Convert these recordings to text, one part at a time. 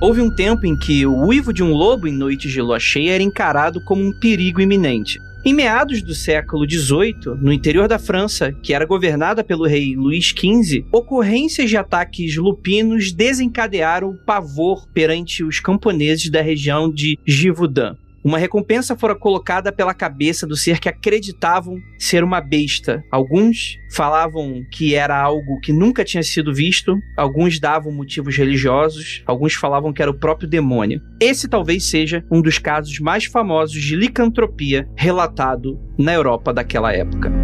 Houve um tempo em que o uivo de um lobo em noites de lua cheia era encarado como um perigo iminente. Em meados do século XVIII, no interior da França, que era governada pelo rei Luís XV, ocorrências de ataques lupinos desencadearam pavor perante os camponeses da região de Givaudan. Uma recompensa fora colocada pela cabeça do ser que acreditavam ser uma besta. Alguns falavam que era algo que nunca tinha sido visto, alguns davam motivos religiosos, alguns falavam que era o próprio demônio. Esse talvez seja um dos casos mais famosos de licantropia relatado na Europa daquela época.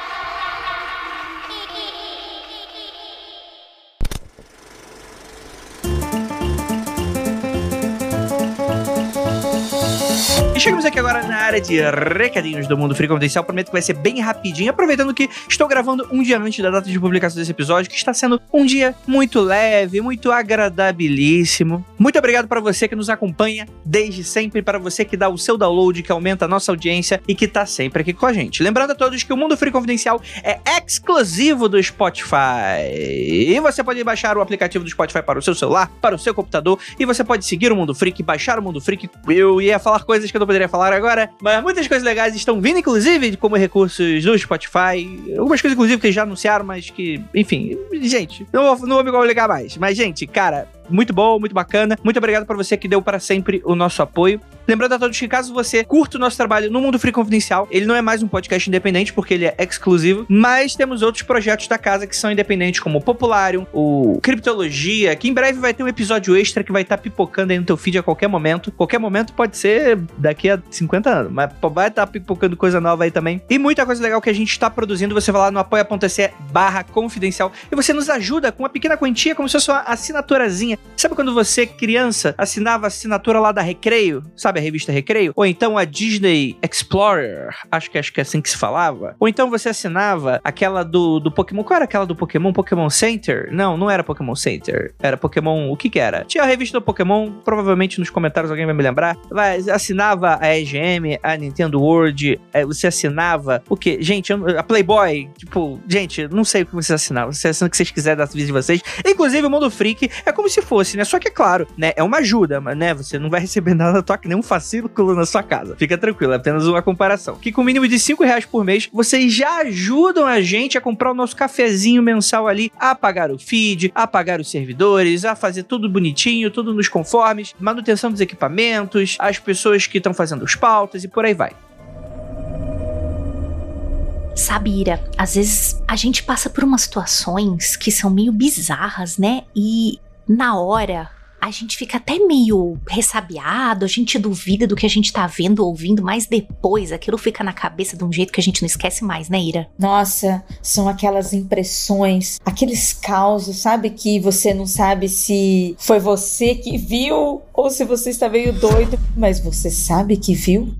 Chegamos aqui agora na área de recadinhos do Mundo Free Confidencial. Prometo que vai ser bem rapidinho. Aproveitando que estou gravando um dia antes da data de publicação desse episódio, que está sendo um dia muito leve, muito agradabilíssimo. Muito obrigado para você que nos acompanha desde sempre, para você que dá o seu download, que aumenta a nossa audiência e que está sempre aqui com a gente. Lembrando a todos que o Mundo Free Confidencial é exclusivo do Spotify. E você pode baixar o aplicativo do Spotify para o seu celular, para o seu computador, e você pode seguir o Mundo Freak, baixar o Mundo Freak. Eu ia falar coisas que eu não poderia falar agora, mas muitas coisas legais estão vindo, inclusive, como recursos do Spotify. Algumas coisas, inclusive, que já anunciaram, mas que, enfim, gente, não vou, não vou me ligar mais. Mas, gente, cara, muito bom, muito bacana. Muito obrigado para você que deu para sempre o nosso apoio. Lembrando a todos que caso você curta o nosso trabalho no Mundo Free Confidencial, ele não é mais um podcast independente porque ele é exclusivo, mas temos outros projetos da casa que são independentes, como o Popularium, o Criptologia, que em breve vai ter um episódio extra que vai estar tá pipocando aí no teu feed a qualquer momento. Qualquer momento pode ser daqui a 50 anos, mas vai estar tá pipocando coisa nova aí também. E muita coisa legal que a gente está produzindo, você vai lá no apoia.se barra confidencial e você nos ajuda com uma pequena quantia, como se fosse uma assinaturazinha Sabe quando você, criança, assinava a assinatura lá da Recreio? Sabe a revista Recreio? Ou então a Disney Explorer, acho que acho que é assim que se falava. Ou então você assinava aquela do, do Pokémon. Qual era aquela do Pokémon? Pokémon Center? Não, não era Pokémon Center. Era Pokémon. O que que era? Tinha a revista do Pokémon, provavelmente nos comentários alguém vai me lembrar. Vai, assinava a EGM, a Nintendo World. É, você assinava o que? Gente, a Playboy. Tipo, gente, não sei o que vocês assinavam. Você assina o que vocês quiserem da vida de vocês. Inclusive, o Mundo Freak é como se fosse, né? Só que é claro, né? É uma ajuda, mas, né? Você não vai receber nada na tua, nenhum fascículo na sua casa. Fica tranquilo, é apenas uma comparação. Que com o mínimo de 5 reais por mês, vocês já ajudam a gente a comprar o nosso cafezinho mensal ali, a pagar o feed, a pagar os servidores, a fazer tudo bonitinho, tudo nos conformes, manutenção dos equipamentos, as pessoas que estão fazendo os pautas e por aí vai. Sabe, Ira, às vezes a gente passa por umas situações que são meio bizarras, né? E na hora a gente fica até meio ressabiado, a gente duvida do que a gente tá vendo, ouvindo, mas depois aquilo fica na cabeça de um jeito que a gente não esquece mais, né, Ira? Nossa, são aquelas impressões, aqueles causos, sabe? Que você não sabe se foi você que viu ou se você está meio doido, mas você sabe que viu?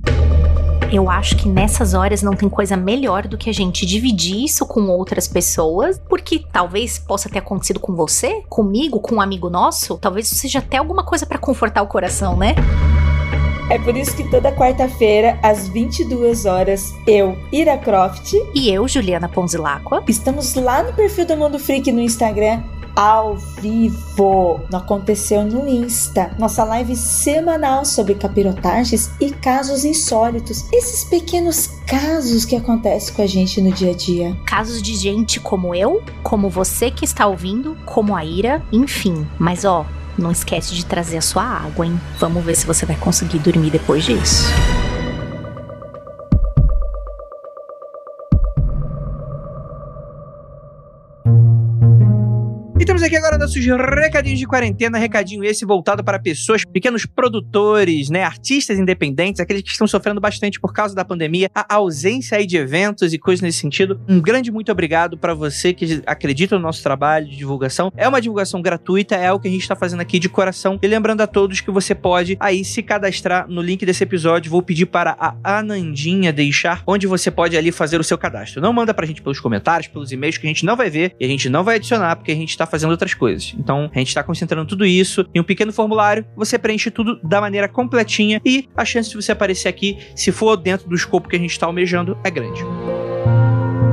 Eu acho que nessas horas não tem coisa melhor do que a gente dividir isso com outras pessoas, porque talvez possa ter acontecido com você, comigo, com um amigo nosso, talvez seja até alguma coisa para confortar o coração, né? É por isso que toda quarta-feira, às 22 horas, eu, Ira Croft. E eu, Juliana Ponzilacqua. Estamos lá no perfil do Mundo Freak no Instagram ao vivo. Aconteceu no Insta. Nossa live semanal sobre capirotagens e casos insólitos. Esses pequenos casos que acontecem com a gente no dia a dia. Casos de gente como eu, como você que está ouvindo, como a Ira, enfim. Mas ó, não esquece de trazer a sua água, hein? Vamos ver se você vai conseguir dormir depois disso. E temos aqui agora nossos recadinhos de quarentena, recadinho esse voltado para pessoas, pequenos produtores, né, artistas independentes, aqueles que estão sofrendo bastante por causa da pandemia, a ausência aí de eventos e coisas nesse sentido. Um grande muito obrigado para você que acredita no nosso trabalho de divulgação. É uma divulgação gratuita, é o que a gente está fazendo aqui de coração. E lembrando a todos que você pode aí se cadastrar no link desse episódio. Vou pedir para a Anandinha deixar onde você pode ali fazer o seu cadastro. Não manda pra gente pelos comentários, pelos e-mails que a gente não vai ver e a gente não vai adicionar porque a gente tá fazendo outras coisas. Então, a gente tá concentrando tudo isso em um pequeno formulário, você preenche tudo da maneira completinha e a chance de você aparecer aqui, se for dentro do escopo que a gente tá almejando, é grande.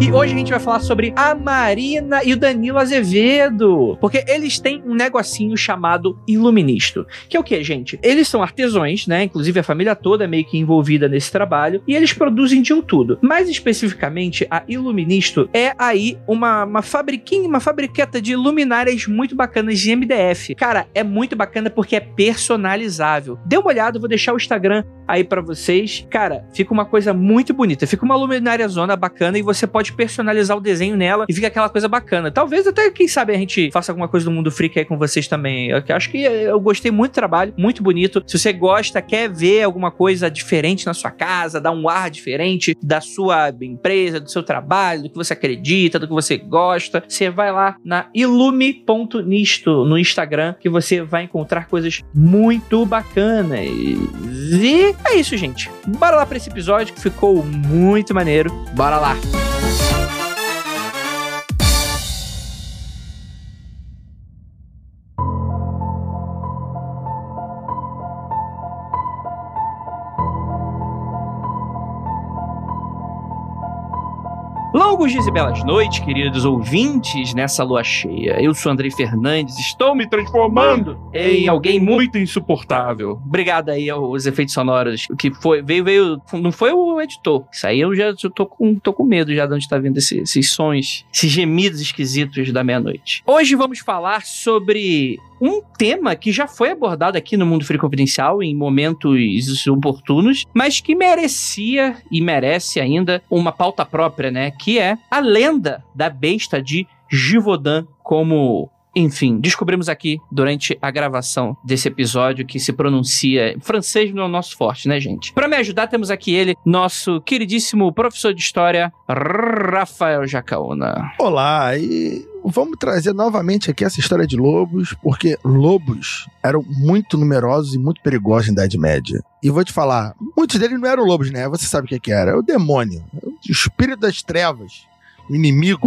E hoje a gente vai falar sobre a Marina e o Danilo Azevedo. Porque eles têm um negocinho chamado Iluministo. Que é o que, gente? Eles são artesãos, né? Inclusive a família toda é meio que envolvida nesse trabalho. E eles produzem de um tudo. Mais especificamente, a Iluministo é aí uma, uma fabriquinha, uma fabriqueta de luminárias muito bacanas de MDF. Cara, é muito bacana porque é personalizável. Dê uma olhada, vou deixar o Instagram aí para vocês. Cara, fica uma coisa muito bonita. Fica uma luminária zona bacana e você pode personalizar o desenho nela e fica aquela coisa bacana. Talvez até, quem sabe, a gente faça alguma coisa do mundo freak aí com vocês também. Eu acho que eu gostei muito do trabalho, muito bonito. Se você gosta, quer ver alguma coisa diferente na sua casa, dar um ar diferente da sua empresa, do seu trabalho, do que você acredita, do que você gosta, você vai lá na ilume.nisto no Instagram que você vai encontrar coisas muito bacanas. E é isso, gente. Bora lá para esse episódio que ficou muito maneiro. Bora lá. Peace. Longos dias e belas noites, queridos ouvintes, nessa lua cheia. Eu sou Andrei Fernandes, estou me transformando em alguém muito insuportável. Obrigado aí aos efeitos sonoros. Que foi, veio, veio, não foi o editor. Isso aí eu já eu tô, com, tô com medo já de onde tá vindo esse, esses sons, esses gemidos esquisitos da meia-noite. Hoje vamos falar sobre um tema que já foi abordado aqui no Mundo Free Confidencial em momentos oportunos, mas que merecia e merece ainda uma pauta própria, né? Que é a lenda da besta de Givaudan como enfim, descobrimos aqui durante a gravação desse episódio que se pronuncia francês no nosso forte, né, gente? Para me ajudar, temos aqui ele, nosso queridíssimo professor de história, Rafael Jacaúna. Olá, e vamos trazer novamente aqui essa história de lobos, porque lobos eram muito numerosos e muito perigosos na Idade Média. E vou te falar, muitos deles não eram lobos, né? Você sabe o que, que era? É o demônio, o espírito das trevas, o inimigo.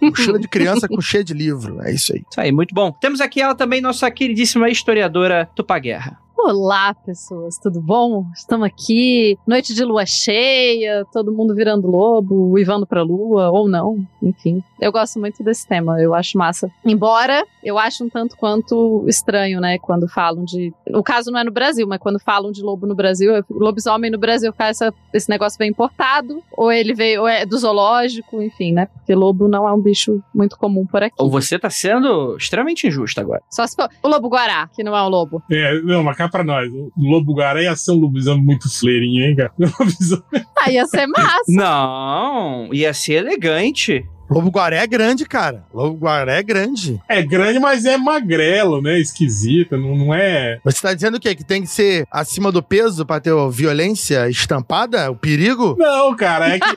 Mochila de criança com cheia de livro. É isso aí. Isso aí, muito bom. Temos aqui ela também, nossa queridíssima historiadora Tupaguerra. Olá, pessoas, tudo bom? Estamos aqui, noite de lua cheia, todo mundo virando lobo, uivando pra lua, ou não, enfim. Eu gosto muito desse tema, eu acho massa. Embora eu acho um tanto quanto estranho, né, quando falam de. O caso não é no Brasil, mas quando falam de lobo no Brasil, lobisomem no Brasil, essa, esse negócio vem importado, ou ele veio, ou é do zoológico, enfim, né, porque lobo não é um bicho muito comum por aqui. Ou você tá sendo extremamente injusto agora. Só se for o lobo guará, que não é um lobo. É, não, mas pra nós, o lobo guará ia ser um lobisomem muito fleirinho, hein, cara? Ah, ia ser massa. Não, ia ser elegante. Lobo Guaré é grande, cara. Lobo Guaré é grande. É grande, mas é magrelo, né? Esquisito, não, não é. Você tá dizendo o quê? Que tem que ser acima do peso pra ter violência estampada? O perigo? Não, cara, é que,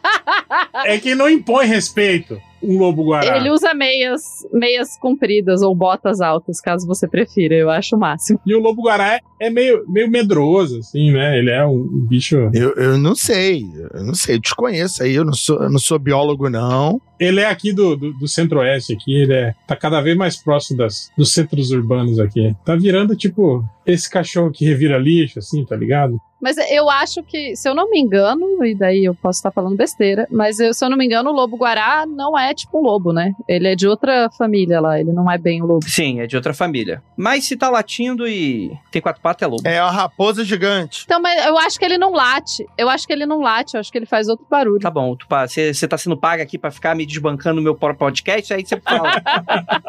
é que não impõe respeito um lobo guará. Ele usa meias, meias compridas ou botas altas, caso você prefira. Eu acho o máximo. E o lobo guará é meio, meio medroso, assim, né? Ele é um bicho. Eu, eu não sei. Eu não sei. Eu desconheço aí. Eu não sou, eu não sou biólogo, não. Ele é aqui do, do, do centro-oeste aqui, ele é, tá cada vez mais próximo das, dos centros urbanos aqui. Tá virando, tipo, esse cachorro que revira lixo, assim, tá ligado? Mas eu acho que, se eu não me engano, e daí eu posso estar falando besteira, mas eu, se eu não me engano, o lobo guará não é tipo um lobo, né? Ele é de outra família lá, ele não é bem o lobo. Sim, é de outra família. Mas se tá latindo e tem quatro patas, é lobo. É a raposa gigante. Então, mas eu acho que ele não late. Eu acho que ele não late, eu acho que ele faz outro barulho. Tá bom, você tá sendo paga aqui pra ficar me desbancando no meu próprio podcast, aí você fala.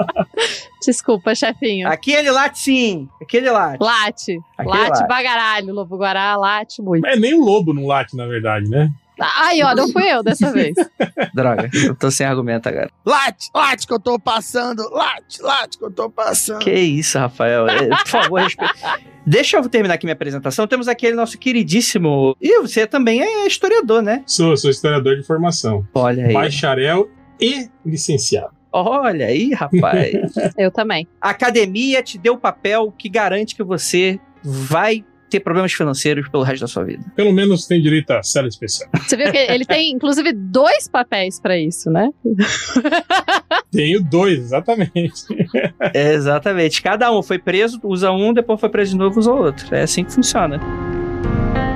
Desculpa, chefinho. aqui ele late sim, aqui ele late. Late. Aquele late late. bagaralho, lobo guará, late muito. É nem o lobo não late, na verdade, né? Ai, ó, não fui eu dessa vez. Droga, eu tô sem argumento agora. Late, late que eu tô passando. Late, late que eu tô passando. Que isso, Rafael. É, Por favor, respeita. Deixa eu terminar aqui minha apresentação. Temos aquele nosso queridíssimo. E você também é historiador, né? Sou, sou historiador de formação. Olha aí. Bacharel e licenciado. Olha aí, rapaz. Eu também. A academia te deu o papel que garante que você vai ter problemas financeiros pelo resto da sua vida. Pelo menos tem direito a cela especial. Você viu que ele tem, inclusive, dois papéis pra isso, né? Tenho dois, exatamente. Exatamente. Cada um foi preso, usa um, depois foi preso de novo, usa outro. É assim que funciona.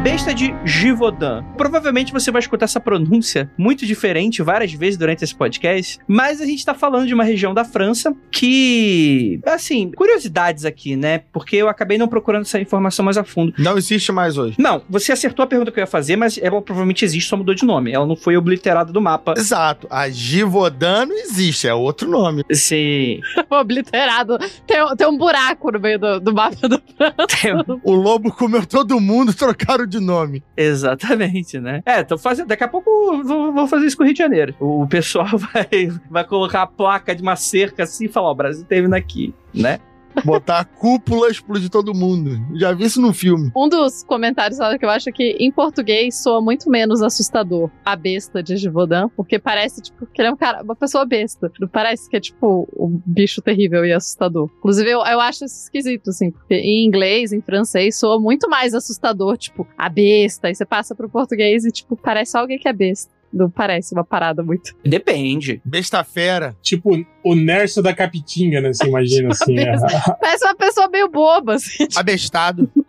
Besta de Givaudan. Provavelmente você vai escutar essa pronúncia muito diferente várias vezes durante esse podcast, mas a gente tá falando de uma região da França que, assim, curiosidades aqui, né? Porque eu acabei não procurando essa informação mais a fundo. Não existe mais hoje. Não, você acertou a pergunta que eu ia fazer, mas ela provavelmente existe, só mudou de nome. Ela não foi obliterada do mapa. Exato. A Givodan não existe, é outro nome. Sim. Obliterado. Tem, um- tem um buraco no meio do, do mapa do O lobo comeu todo mundo, trocaram de nome. Exatamente, né? É, tô fazendo. Daqui a pouco vou, vou fazer isso com o Rio de Janeiro. O pessoal vai, vai colocar a placa de uma cerca assim e falar: o Brasil teve aqui, né? Botar a cúpula, explodir todo mundo. Já vi isso no filme. Um dos comentários que eu acho que em português soa muito menos assustador a besta de Givaudan, porque parece tipo que ele é um cara, uma pessoa besta. Parece que é tipo um bicho terrível e assustador. Inclusive eu, eu acho isso esquisito assim, porque em inglês, em francês soa muito mais assustador, tipo a besta. Aí você passa pro português e tipo parece alguém que é besta. Não parece uma parada muito. Depende. Besta fera. Tipo o Nerso da Capitinga, né? Você imagina assim. a- Parece uma pessoa meio boba, assim. Abestado.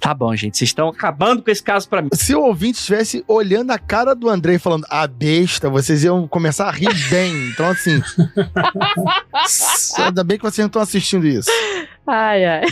Tá bom, gente. Vocês estão acabando com esse caso pra mim. Se o ouvinte estivesse olhando a cara do Andrei falando a besta, vocês iam começar a rir bem. Então, assim. ainda bem que vocês não estão assistindo isso. Ai, ai.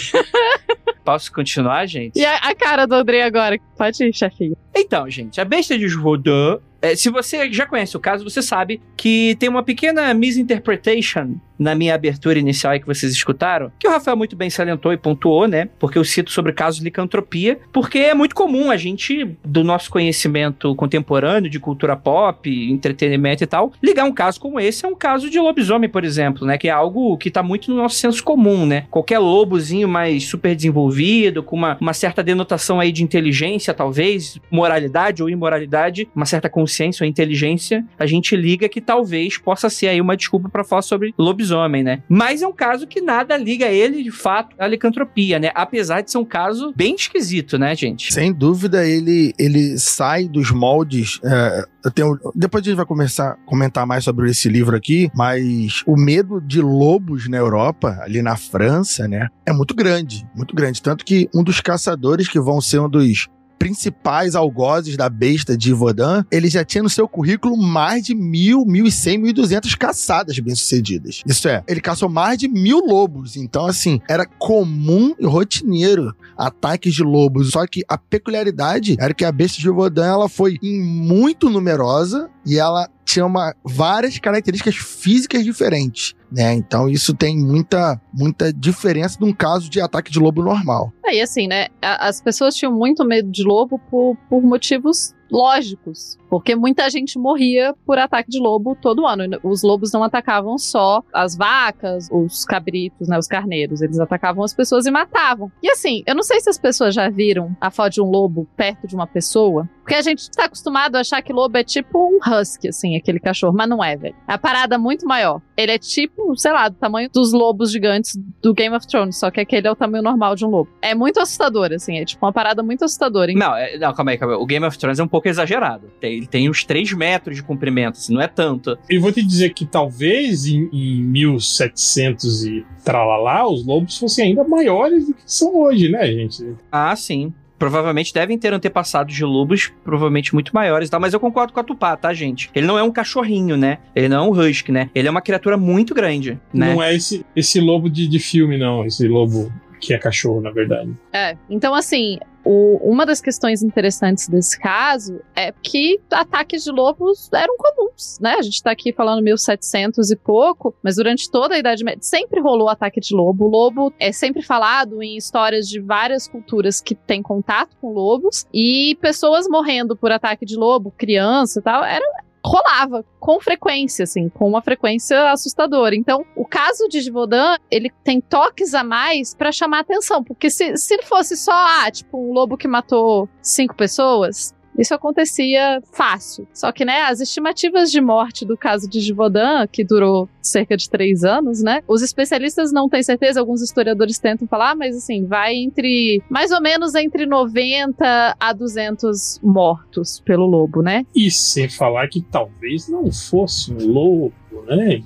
Posso continuar, gente? E a, a cara do André agora? Pode ir, chefinho. Então, gente, a besta de Givaudan. É, se você já conhece o caso, você sabe que tem uma pequena misinterpretation na minha abertura inicial aí que vocês escutaram, que o Rafael muito bem salientou e pontuou, né? Porque eu cito sobre casos de licantropia, porque é muito comum a gente, do nosso conhecimento contemporâneo de cultura pop, entretenimento e tal, ligar um caso como esse a um caso de lobisomem, por exemplo, né? Que é algo que tá muito no nosso senso comum, né? Qualquer lobozinho mais super desenvolvido, com uma, uma certa denotação aí de inteligência, talvez, moralidade ou imoralidade, uma certa consciência ou inteligência, a gente liga que talvez possa ser aí uma desculpa pra falar sobre lobisomem, né? Mas é um caso que nada liga ele, de fato, à licantropia, né? Apesar de ser um caso bem esquisito, né, gente? Sem dúvida, ele, ele sai dos moldes. é, eu tenho- depois a gente vai começar a comentar mais sobre esse livro aqui, mas o medo de lobos na Europa, ali na França, né, é muito grande, muito grande. Tanto que um dos caçadores que vão ser um dos principais algozes da besta de Vodan, ele já tinha no seu currículo mais de mil, mil e cem, mil e duzentas caçadas bem-sucedidas. Isso é, ele caçou mais de mil lobos. Então, assim, era comum e rotineiro ataques de lobos. Só que a peculiaridade era que a besta de Vodan, ela foi muito numerosa e ela tinha uma, várias características físicas diferentes, né? Então isso tem muita, muita diferença de um caso de ataque de lobo normal. Aí, assim, né? As pessoas tinham muito medo de lobo por, por motivos lógicos. Porque muita gente morria por ataque de lobo todo ano. Os lobos não atacavam só as vacas, os cabritos, né? Os carneiros. Eles atacavam as pessoas e matavam. E assim, eu não sei se as pessoas já viram a foto de um lobo perto de uma pessoa. Porque a gente tá acostumado a achar que lobo é tipo um husky, assim, aquele cachorro. Mas não é, velho. É a parada é muito maior. Ele é tipo, sei lá, do tamanho dos lobos gigantes do Game of Thrones. Só que aquele é o tamanho normal de um lobo. É muito assustador, assim. É tipo uma parada muito assustadora. Não, é- não, calma aí, calma aí. O Game of Thrones é um pouco exagerado. Tem- ele tem uns 3 metros de comprimento, assim, não é tanto. E vou te dizer que talvez em, em 1700 e tralalá, os lobos fossem ainda maiores do que são hoje, né, gente? Ah, sim. Provavelmente devem ter antepassados de lobos, provavelmente muito maiores tal, mas eu concordo com a Tupá, tá, gente? Ele não é um cachorrinho, né? Ele não é um husky, né? Ele é uma criatura muito grande, né? Não é esse, esse lobo de, de filme, não. Esse lobo que é cachorro, na verdade. É. Então, assim, o, uma das questões interessantes desse caso é que ataques de lobos eram comuns, né? A gente tá aqui falando 1700 e pouco, mas durante toda a Idade Média sempre rolou ataque de lobo. O lobo é sempre falado em histórias de várias culturas que têm contato com lobos e pessoas morrendo por ataque de lobo, criança e tal, era, rolava com frequência, assim, com uma frequência assustadora. Então, o caso de Givaudan, ele tem toques a mais para chamar atenção, porque se, se fosse só, ah, tipo, um lobo que matou cinco pessoas, isso acontecia fácil. Só que, né, as estimativas de morte do caso de Givaudan, que durou cerca de três anos, né, os especialistas não têm certeza, alguns historiadores tentam falar, mas assim, vai entre, mais ou menos entre 90 a 200 mortos pelo lobo, né? E sem falar que talvez não fosse um lobo, né?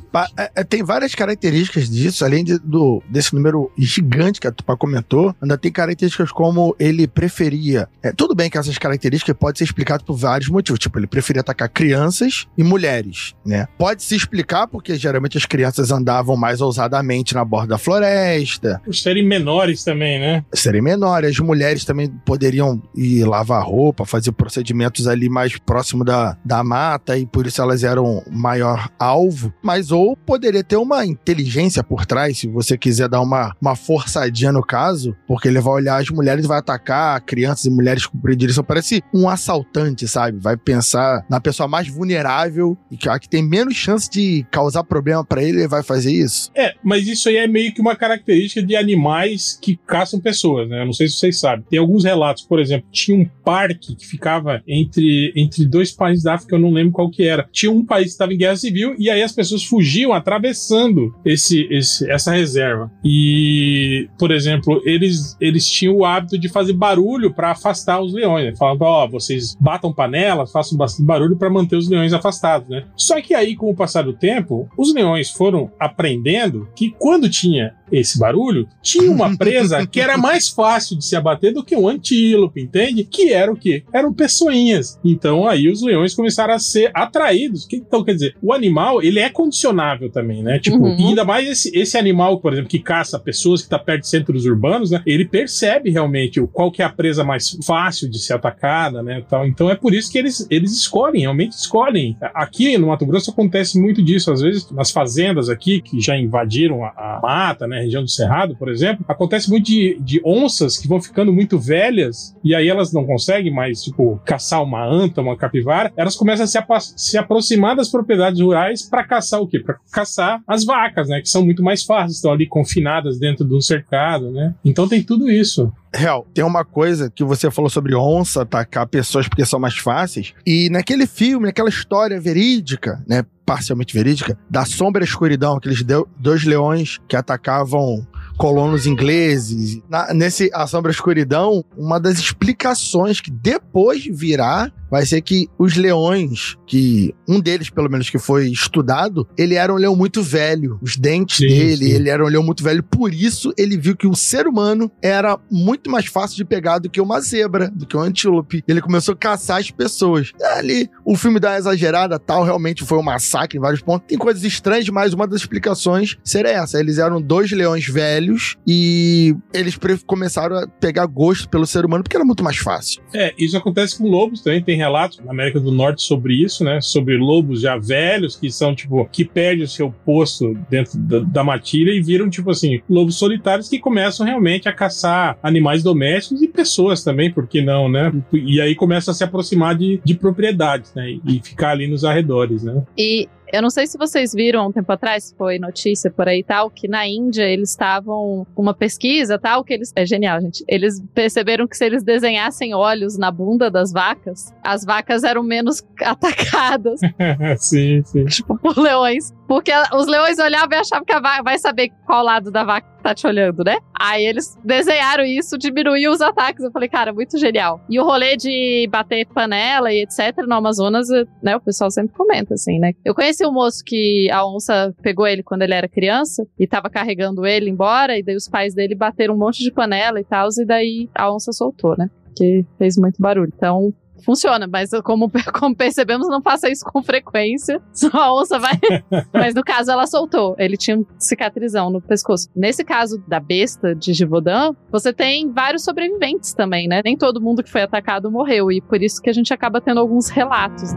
Tem várias características disso, além de, do, desse número gigante que a Tupá comentou, ainda tem características como ele preferia. É, tudo bem que essas características podem ser explicadas por vários motivos, tipo, ele preferia atacar crianças e mulheres, né? Pode se explicar porque geralmente as crianças andavam mais ousadamente na borda da floresta. Por serem menores também, né? Serem menores, as mulheres também poderiam ir lavar roupa, fazer procedimentos ali mais próximo da, da mata e por isso elas eram maior alvo mas ou poderia ter uma inteligência por trás, se você quiser dar uma, uma forçadinha no caso, porque ele vai olhar as mulheres vai atacar crianças e mulheres com predileção. Parece um assaltante, sabe? Vai pensar na pessoa mais vulnerável e que, a que tem menos chance de causar problema para ele, ele vai fazer isso. É, mas isso aí é meio que uma característica de animais que caçam pessoas, né? Eu não sei se vocês sabem. Tem alguns relatos, por exemplo, tinha um parque que ficava entre, entre dois países da África, eu não lembro qual que era. Tinha um país que estava em guerra civil e aí as pessoas fugiam atravessando esse, esse, essa reserva. E, por exemplo, eles, eles tinham o hábito de fazer barulho para afastar os leões. Né? Falavam, ó, oh, vocês batam panelas, façam bastante barulho para manter os leões afastados, né? Só que aí, com o passar do tempo, os leões foram aprendendo que quando tinha esse barulho, tinha uma presa que era mais fácil de se abater do que um antílope, entende? Que era o quê? Eram pessoinhas. Então aí os leões começaram a ser atraídos. Então, quer dizer, o animal, ele é condicionável também, né? Tipo, uhum. ainda mais esse, esse animal, por exemplo, que caça pessoas que está perto de centros urbanos, né? Ele percebe realmente qual que é a presa mais fácil de ser atacada, né? Tal. Então é por isso que eles, eles escolhem, realmente escolhem. Aqui no Mato Grosso acontece muito disso, às vezes nas fazendas aqui, que já invadiram a, a mata, né? Região do Cerrado, por exemplo, acontece muito de, de onças que vão ficando muito velhas e aí elas não conseguem mais, tipo, caçar uma anta, uma capivara, elas começam a se, se aproximar das propriedades rurais para caçar o quê? Para caçar as vacas, né? Que são muito mais fáceis, estão ali confinadas dentro de um cercado, né? Então tem tudo isso. Real, tem uma coisa que você falou sobre onça atacar pessoas porque são mais fáceis. E naquele filme, naquela história verídica, né? Parcialmente verídica, da sombra e escuridão, aqueles dois leões que atacavam colonos ingleses. Na, nesse A Sombra e Escuridão, uma das explicações que depois virá vai ser que os leões, que um deles, pelo menos, que foi estudado, ele era um leão muito velho. Os dentes sim, dele, sim. ele era um leão muito velho. Por isso, ele viu que o ser humano era muito mais fácil de pegar do que uma zebra, do que um antílope. Ele começou a caçar as pessoas. Ali, o filme dá uma exagerada, tal, realmente foi um massacre em vários pontos. Tem coisas estranhas, mas uma das explicações seria essa. Eles eram dois leões velhos e eles começaram a pegar gosto pelo ser humano porque era muito mais fácil. É, isso acontece com lobos também. Tem relatos na América do Norte sobre isso, né? Sobre lobos já velhos que são, tipo, que perdem o seu posto dentro da, da matilha e viram, tipo assim, lobos solitários que começam realmente a caçar animais domésticos e pessoas também, por que não, né? E aí começa a se aproximar de, de propriedades, né? E ficar ali nos arredores, né? E eu não sei se vocês viram um tempo atrás, foi notícia por aí tal, que na Índia eles estavam com uma pesquisa tal, que eles. É genial, gente. Eles perceberam que se eles desenhassem olhos na bunda das vacas, as vacas eram menos atacadas. sim, sim. Tipo, por leões. Porque os leões olhavam e achavam que a vaca vai saber qual lado da vaca tá te olhando, né? Aí eles desenharam isso, diminuiu os ataques. Eu falei, cara, muito genial. E o rolê de bater panela e etc. no Amazonas, né? O pessoal sempre comenta, assim, né? Eu conheci um moço que a onça pegou ele quando ele era criança e tava carregando ele embora, e daí os pais dele bateram um monte de panela e tal, e daí a onça soltou, né? Que fez muito barulho. Então, funciona, mas como, como percebemos, não faça isso com frequência. Só a onça vai. mas no caso, ela soltou. Ele tinha um cicatrizão no pescoço. Nesse caso da besta de Givaudan, você tem vários sobreviventes também, né? Nem todo mundo que foi atacado morreu. E por isso que a gente acaba tendo alguns relatos.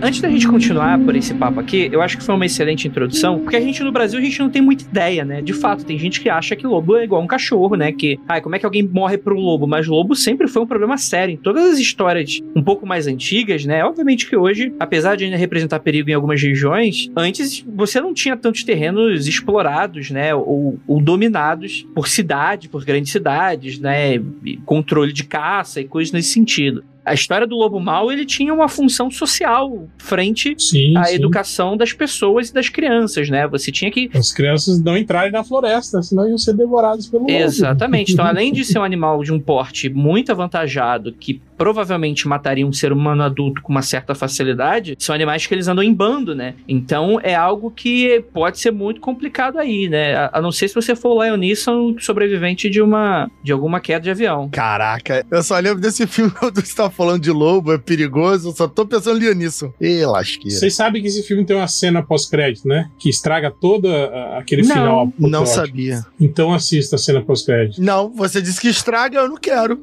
Antes da gente continuar por esse papo aqui, eu acho que foi uma excelente introdução, porque a gente no Brasil a gente não tem muita ideia, né? De fato, tem gente que acha que lobo é igual um cachorro, né? Que, ai, como é que alguém morre por um lobo? Mas lobo sempre foi um problema sério. Em todas as histórias um pouco mais antigas, né? Obviamente que hoje, apesar de ainda representar perigo em algumas regiões, antes você não tinha tantos terrenos explorados, né? Ou, ou dominados por cidade, por grandes cidades, né? Controle de caça e coisas nesse sentido a história do lobo mau ele tinha uma função social frente Sim, à sim. educação das pessoas e das crianças, né? Você tinha que As crianças não entrarem na floresta, senão iam ser devoradas pelo lobo. Exatamente. Então, além de ser um animal de um porte muito avantajado, que provavelmente mataria um ser humano adulto com uma certa facilidade, são animais que eles andam em bando, né? Então, é algo que pode ser muito complicado aí, né? A, a não ser se você for o Lion Neeson, sobrevivente de uma de alguma queda de avião. Caraca, eu só lembro desse filme quando você tava falando de lobo, é perigoso, eu só tô pensando em nisso. Ê, lasqueira. Vocês sabem que esse filme tem uma cena pós-crédito, né? Que estraga todo aquele Não, final. Não apoteótico. sabia. Então assista a cena pós-crédito. Não, você disse que estraga, eu não quero.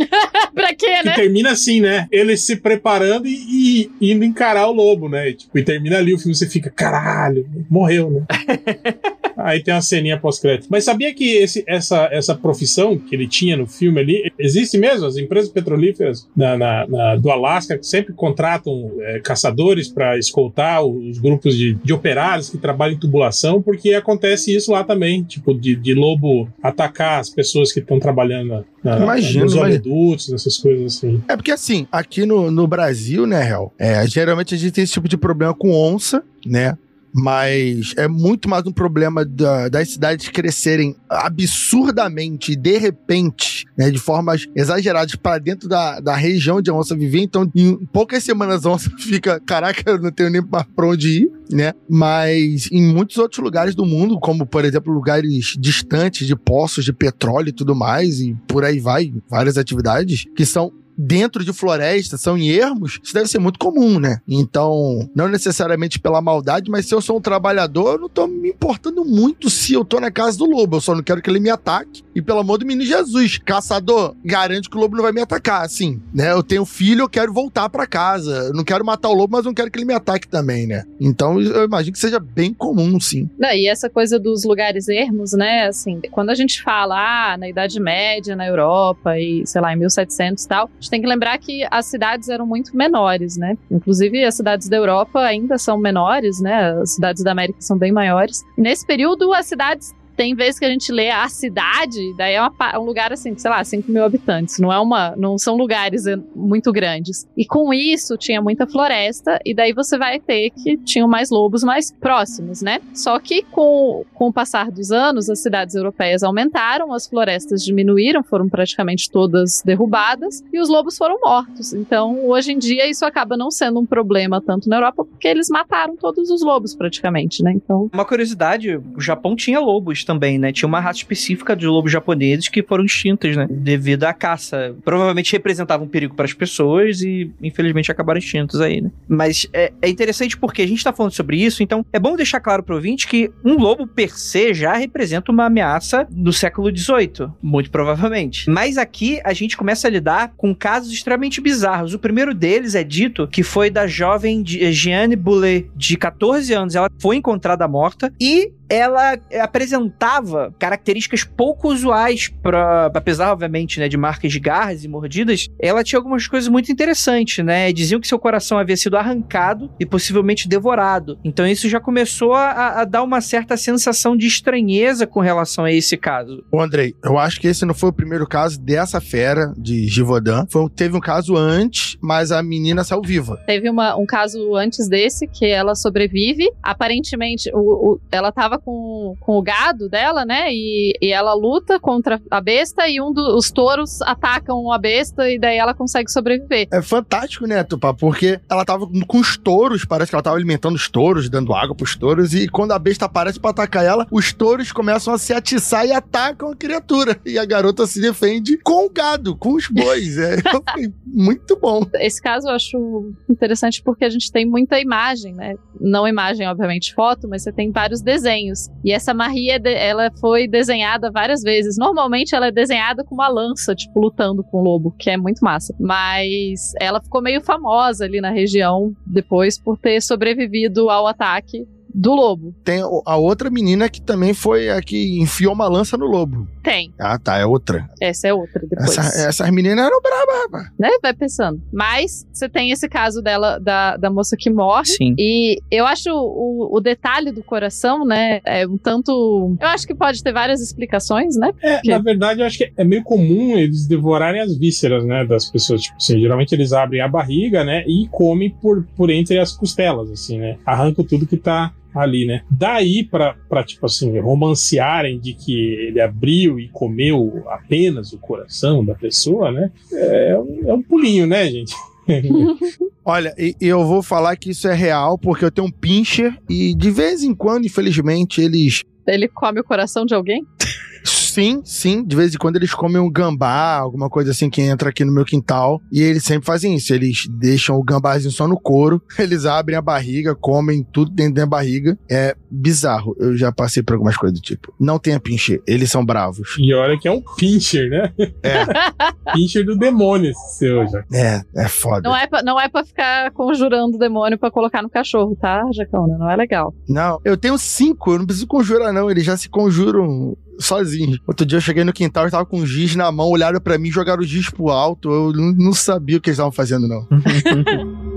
pra quê, Que né? termina assim, né? Ele se preparando e, e indo encarar o lobo, né? E, tipo, e termina ali o filme, você fica, caralho, morreu, né? Aí tem uma ceninha pós-crédito. Mas sabia que esse, essa, essa profissão que ele tinha no filme ali, existe mesmo? As empresas petrolíferas na, na- na- do Alasca sempre contratam é, caçadores para escoltar os grupos de, de operários que trabalham em tubulação, porque acontece isso lá também, tipo, de, de lobo atacar as pessoas que estão trabalhando na, Imagino, nos oleodutos, essas coisas assim. É porque assim, aqui no, no Brasil, né, Hel? É, geralmente a gente tem esse tipo de problema com onça, né? Mas é muito mais um problema da- das cidades crescerem absurdamente, de repente, né, de formas exageradas para dentro da, da região onde a onça vive. Então, em poucas semanas a onça fica, caraca, eu não tenho nem pra onde ir, né? Mas em muitos outros lugares do mundo, como por exemplo lugares distantes de poços de petróleo e tudo mais, e por aí vai, várias atividades que são dentro de floresta, são em ermos, isso deve ser muito comum, né? Então, não necessariamente pela maldade, mas se eu sou um trabalhador, eu não tô me importando muito se eu tô na casa do lobo, eu só não quero que ele me ataque. E pelo amor do menino Jesus, caçador, garante que o lobo não vai me atacar, assim, né? Eu tenho filho, eu quero voltar pra casa. Eu não quero matar o lobo, mas não quero que ele me ataque também, né? Então, eu imagino que seja bem comum, sim. E essa coisa dos lugares ermos, né? Assim, quando a gente fala, ah, na Idade Média, na Europa e, sei lá, em 1700 e tal, gente tem que lembrar que as cidades eram muito menores, né? Inclusive, as cidades da Europa ainda são menores, né? As cidades da América são bem maiores. Nesse período, as cidades. Tem vezes que a gente lê a cidade, daí é uma um lugar assim, sei lá, 5 mil habitantes. Não é uma. Não são lugares eh, muito grandes. E com isso tinha muita floresta, e daí você vai ter que tinham mais lobos mais próximos, né? Só que com, com o passar dos anos, as cidades europeias aumentaram, as florestas diminuíram, foram praticamente todas derrubadas, e os lobos foram mortos. Então, hoje em dia, isso acaba não sendo um problema tanto na Europa, porque eles mataram todos os lobos praticamente, né? Então. Uma curiosidade, o Japão tinha lobos também, né? Tinha uma raça específica de lobos japoneses que foram extintas, né? Devido à caça. Provavelmente representavam um perigo para as pessoas e, infelizmente, acabaram extintos aí, né? Mas é, é interessante porque a gente tá falando sobre isso, então é bom deixar claro pro ouvinte que um lobo per se já representa uma ameaça do século XVIII, muito provavelmente. Mas aqui a gente começa a lidar com casos extremamente bizarros. O primeiro deles é dito que foi da jovem Jeanne Boulet, de 14 anos. Ela foi encontrada morta e ela apresentava características pouco usuais para apesar obviamente, né, de marcas de garras e mordidas, ela tinha algumas coisas muito interessantes, né? Diziam que seu coração havia sido arrancado e possivelmente devorado. Então isso já começou a, a dar uma certa sensação de estranheza com relação a esse caso. Ô, Andrei, eu acho que esse não foi o primeiro caso dessa fera de Givaudan. Foi, teve um caso antes, mas a menina saiu viva. Teve uma- um caso antes desse que ela sobrevive. Aparentemente, o- o- ela estava com, com o gado dela, né? E, e ela luta contra a besta e um dos touros atacam a besta e daí ela consegue sobreviver. É fantástico, né, Tupá? Porque ela tava com os touros, parece que ela tava alimentando os touros, dando água pros touros, e quando a besta aparece pra atacar ela, os touros começam a se atiçar e atacam a criatura. E a garota se defende com o gado, com os bois. É muito bom. Esse caso eu acho interessante porque a gente tem muita imagem, né? Não imagem, obviamente, foto, mas você tem vários desenhos. E essa Maria, ela foi desenhada várias vezes. Normalmente ela é desenhada com uma lança, tipo, lutando com o lobo, que é muito massa. Mas ela ficou meio famosa ali na região depois por ter sobrevivido ao ataque do lobo. Tem a outra menina que também foi a que enfiou uma lança no lobo. Tem. Ah, tá, é outra. Essa é outra depois. Essa, essas meninas eram bravas. Né? Vai pensando. Mas você tem esse caso dela, da, da moça que morre. Sim. E eu acho o, o detalhe do coração, né? É um tanto. Eu acho que pode ter várias explicações, né? É, Que- na verdade, eu acho que é meio comum eles devorarem as vísceras, né, das pessoas. Tipo assim, geralmente eles abrem a barriga, né, e comem por, por entre as costelas, assim, né. Arrancam tudo que tá ali, né. Daí pra, pra, tipo assim, romancearem de que ele abriu e comeu apenas o coração da pessoa, né, é um, é um pulinho, né, gente. Olha, e eu vou falar que isso é real, porque eu tenho um pincher e de vez em quando, infelizmente, eles. Ele come o coração de alguém? Sim, sim, de vez em quando eles comem um gambá, alguma coisa assim que entra aqui no meu quintal. E eles sempre fazem isso. Eles deixam o gambazinho só no couro, eles abrem a barriga, comem tudo dentro da barriga. É bizarro. Eu já passei por algumas coisas do tipo. Não tenha pincher, eles são bravos. E olha que é um pincher, né. É, pincher do demônio esse seu, já. é, é foda. Não é, pra, não é pra ficar conjurando o demônio pra colocar no cachorro, tá, Jacona? Não é legal. Não, eu tenho cinco, eu não preciso conjurar, não. Eles já se conjuram sozinhos. Outro dia eu cheguei no quintal e tava com giz na mão, olharam pra mim, jogaram o giz pro alto. Eu não sabia o que eles estavam fazendo, não.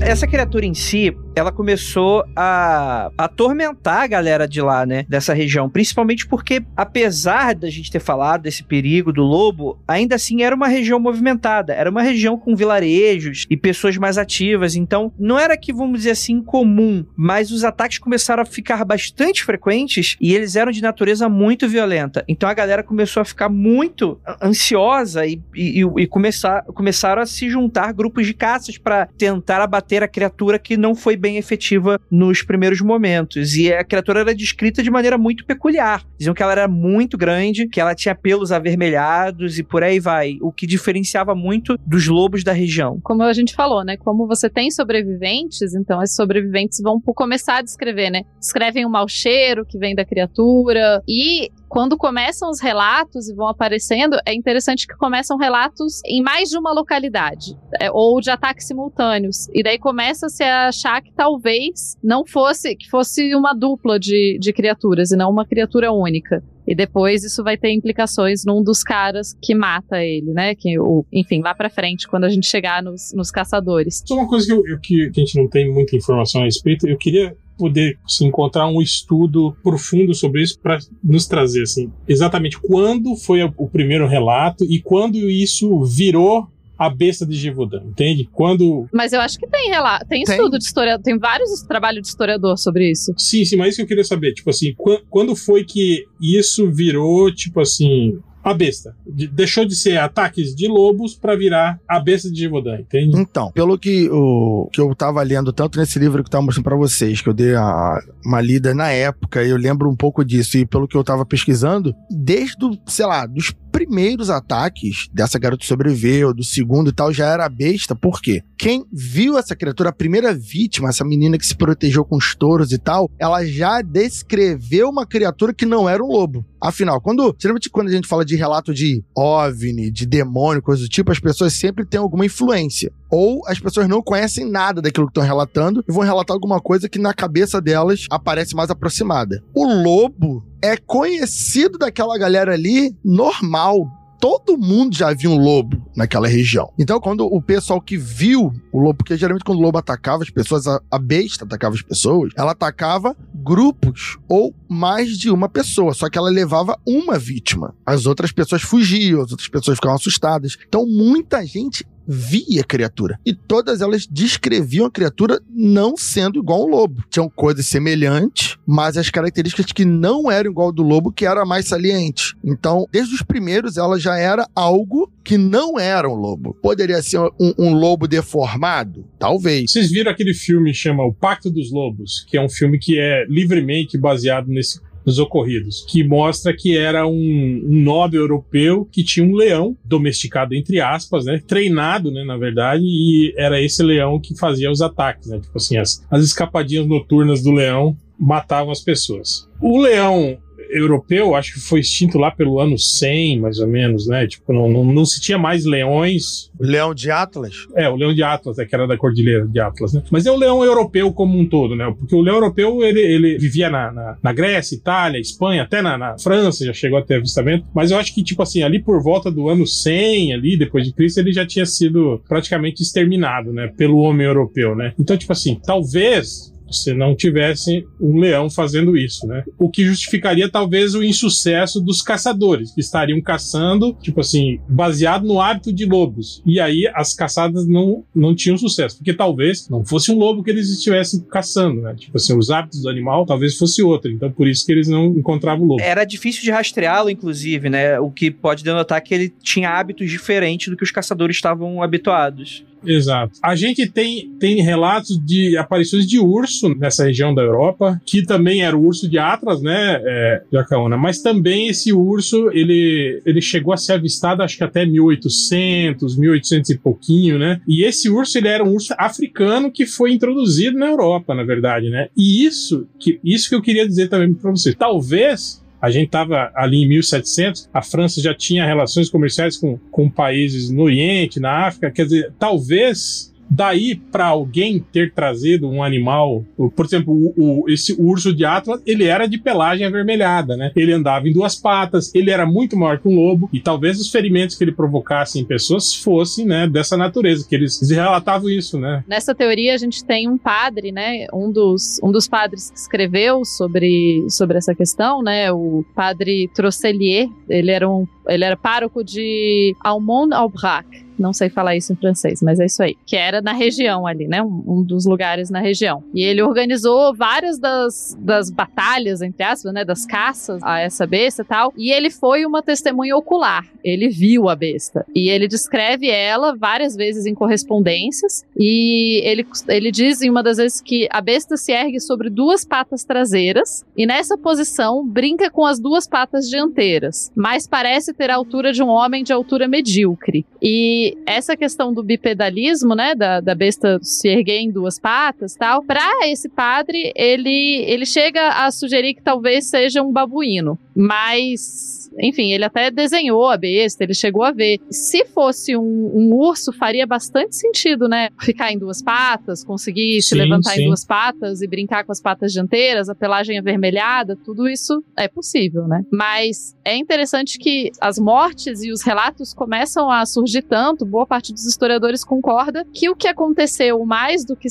Essa criatura em si, ela começou a atormentar a galera de lá, né? Dessa região. Principalmente porque, apesar da gente ter falado desse perigo do lobo, ainda assim era uma região movimentada. Era uma região com vilarejos e pessoas mais ativas. Então, não era que, vamos dizer assim, comum, mas os ataques começaram a ficar bastante frequentes e eles eram de natureza muito violenta. Então a galera começou a ficar muito ansiosa e, e, e começar, começaram a se juntar grupos de caças para tentar abater a criatura que não foi bem efetiva nos primeiros momentos. E a criatura era descrita de maneira muito peculiar. Diziam que ela era muito grande, que ela tinha pelos avermelhados e por aí vai. O que diferenciava muito dos lobos da região. Como a gente falou, né? Como você tem sobreviventes, então esses sobreviventes vão começar a descrever, né? Descrevem o mau cheiro que vem da criatura e quando começam os relatos e vão aparecendo, é interessante que começam relatos em mais de uma localidade, é, ou de ataques simultâneos. E daí começa a achar que talvez não fosse, que fosse uma dupla de, de criaturas, e não uma criatura única. E depois isso vai ter implicações num dos caras que mata ele, né? Que, o, enfim, lá pra frente, quando a gente chegar nos, nos caçadores. Só uma coisa que, eu, eu- que a gente não tem muita informação a respeito, eu queria poder assim, encontrar um estudo profundo sobre isso para nos trazer assim exatamente quando foi o primeiro relato e quando isso virou a besta de Givaudan, entende? Quando Mas eu acho que tem relato, tem, Tem. estudo de historiador, tem vários trabalhos de historiador sobre isso. Sim, sim, mas isso que eu queria saber, tipo assim, quan- quando foi que isso virou, tipo assim, a besta? De- deixou de ser ataques de lobos pra virar a besta de Givaudan, entende? Então, pelo que, o, que eu tava lendo, tanto nesse livro que eu tava mostrando pra vocês, que eu dei a- uma lida na época, eu lembro um pouco disso, e pelo que eu tava pesquisando, desde, o, sei lá, dos primeiros ataques dessa garota sobreviveu, do segundo e tal, já era besta, por quê? Quem viu essa criatura, a primeira vítima, essa menina que se protegeu com os touros e tal, ela já descreveu uma criatura que não era um lobo. Afinal, quando, geralmente quando a gente fala de relato de OVNI, de demônio, coisa do tipo, as pessoas sempre têm alguma influência. Ou as pessoas não conhecem nada daquilo que estão relatando e vão relatar alguma coisa que na cabeça delas aparece mais aproximada. O lobo é conhecido daquela galera ali normal. Todo mundo já viu um lobo naquela região. Então, quando o pessoal que viu o lobo, porque geralmente quando o lobo atacava as pessoas, a, besta atacava as pessoas, ela atacava grupos ou mais de uma pessoa, só que ela levava uma vítima. As outras pessoas fugiam, as outras pessoas ficavam assustadas. Então, muita gente via criatura. E todas elas descreviam a criatura não sendo igual ao lobo. Tinham coisas semelhantes, mas as características que não eram igual ao do lobo que era mais saliente. Então, desde os primeiros, ela já era algo que não era um lobo. Poderia ser um, um lobo deformado? Talvez. Vocês viram aquele filme que chama O Pacto dos Lobos, que é um filme que é livremente baseado nesse nos ocorridos, que mostra que era um, um nobre europeu que tinha um leão domesticado entre aspas, né, treinado, né, na verdade, e era esse leão que fazia os ataques, né, tipo assim, as, as escapadinhas noturnas do leão matavam as pessoas. O leão europeu, acho que foi extinto lá pelo ano 100, mais ou menos, né? Tipo, não, não, não se tinha mais leões. O leão de Atlas? É, o leão de Atlas, é, que era da cordilheira de Atlas, né? Mas é o leão europeu como um todo, né? Porque o leão europeu, ele, ele vivia na, na, na Grécia, Itália, Espanha, até na, na, França, já chegou a ter avistamento. Mas eu acho que, tipo assim, ali por volta do ano 100, ali, depois de Cristo, ele já tinha sido praticamente exterminado, né? Pelo homem europeu, né? Então, tipo assim, talvez se não tivesse um leão fazendo isso, né? O que justificaria talvez o insucesso dos caçadores, que estariam caçando, tipo assim, baseado no hábito de lobos. E aí as caçadas não, não tinham sucesso, porque talvez não fosse um lobo que eles estivessem caçando, né? Tipo assim, os hábitos do animal talvez fosse outro, então por isso que eles não encontravam o lobo. Era difícil de rastreá-lo, inclusive, né? O que pode denotar que ele tinha hábitos diferentes do que os caçadores estavam habituados. Exato. A gente tem, tem relatos de aparições de urso nessa região da Europa, que também era o urso de Atlas, né, é, Jacaona? Mas também esse urso, ele, ele chegou a ser avistado acho que até 1800, 1800 e pouquinho, né? E esse urso, ele era um urso africano que foi introduzido na Europa, na verdade, né? E isso que, isso que eu queria dizer também para você. Talvez a gente estava ali em 1700, a França já tinha relações comerciais com, com países no Oriente, na África, quer dizer, talvez Daí para alguém ter trazido um animal, por exemplo, o, o, esse urso de Atlas, ele era de pelagem avermelhada, né? Ele andava em duas patas, ele era muito maior que um lobo e talvez os ferimentos que ele provocasse em pessoas fossem, né, dessa natureza, que eles relatavam isso, né? Nessa teoria a gente tem um padre, né, um dos, um dos padres que escreveu sobre, sobre essa questão, né, o padre Trosselier, ele era um ele era pároco de Almont-Aubrac, não sei falar isso em francês, mas é isso aí. Que era na região ali, né? Um, um, dos lugares na região. E ele organizou várias das, das batalhas, entre aspas, né? Das caças a essa besta e tal. E ele foi uma testemunha ocular. Ele viu a besta. E ele descreve ela várias vezes em correspondências. E ele, ele diz em uma das vezes que a besta se ergue sobre duas patas traseiras. E nessa posição brinca com as duas patas dianteiras. Mas parece ter a altura de um homem de altura medíocre. E essa questão do bipedalismo, né, da, da besta se erguer em duas patas tal, para esse padre, ele, ele chega a sugerir que talvez seja um babuíno. Mas, enfim, ele até desenhou a besta, ele chegou a ver. Se fosse um, um urso, faria bastante sentido, né? Ficar em duas patas, conseguir sim, se levantar sim. em duas patas e brincar com as patas dianteiras, a pelagem avermelhada, tudo isso é possível, né? Mas é interessante que as mortes e os relatos começam a surgir tanto, boa parte dos historiadores concorda, que o que aconteceu mais do que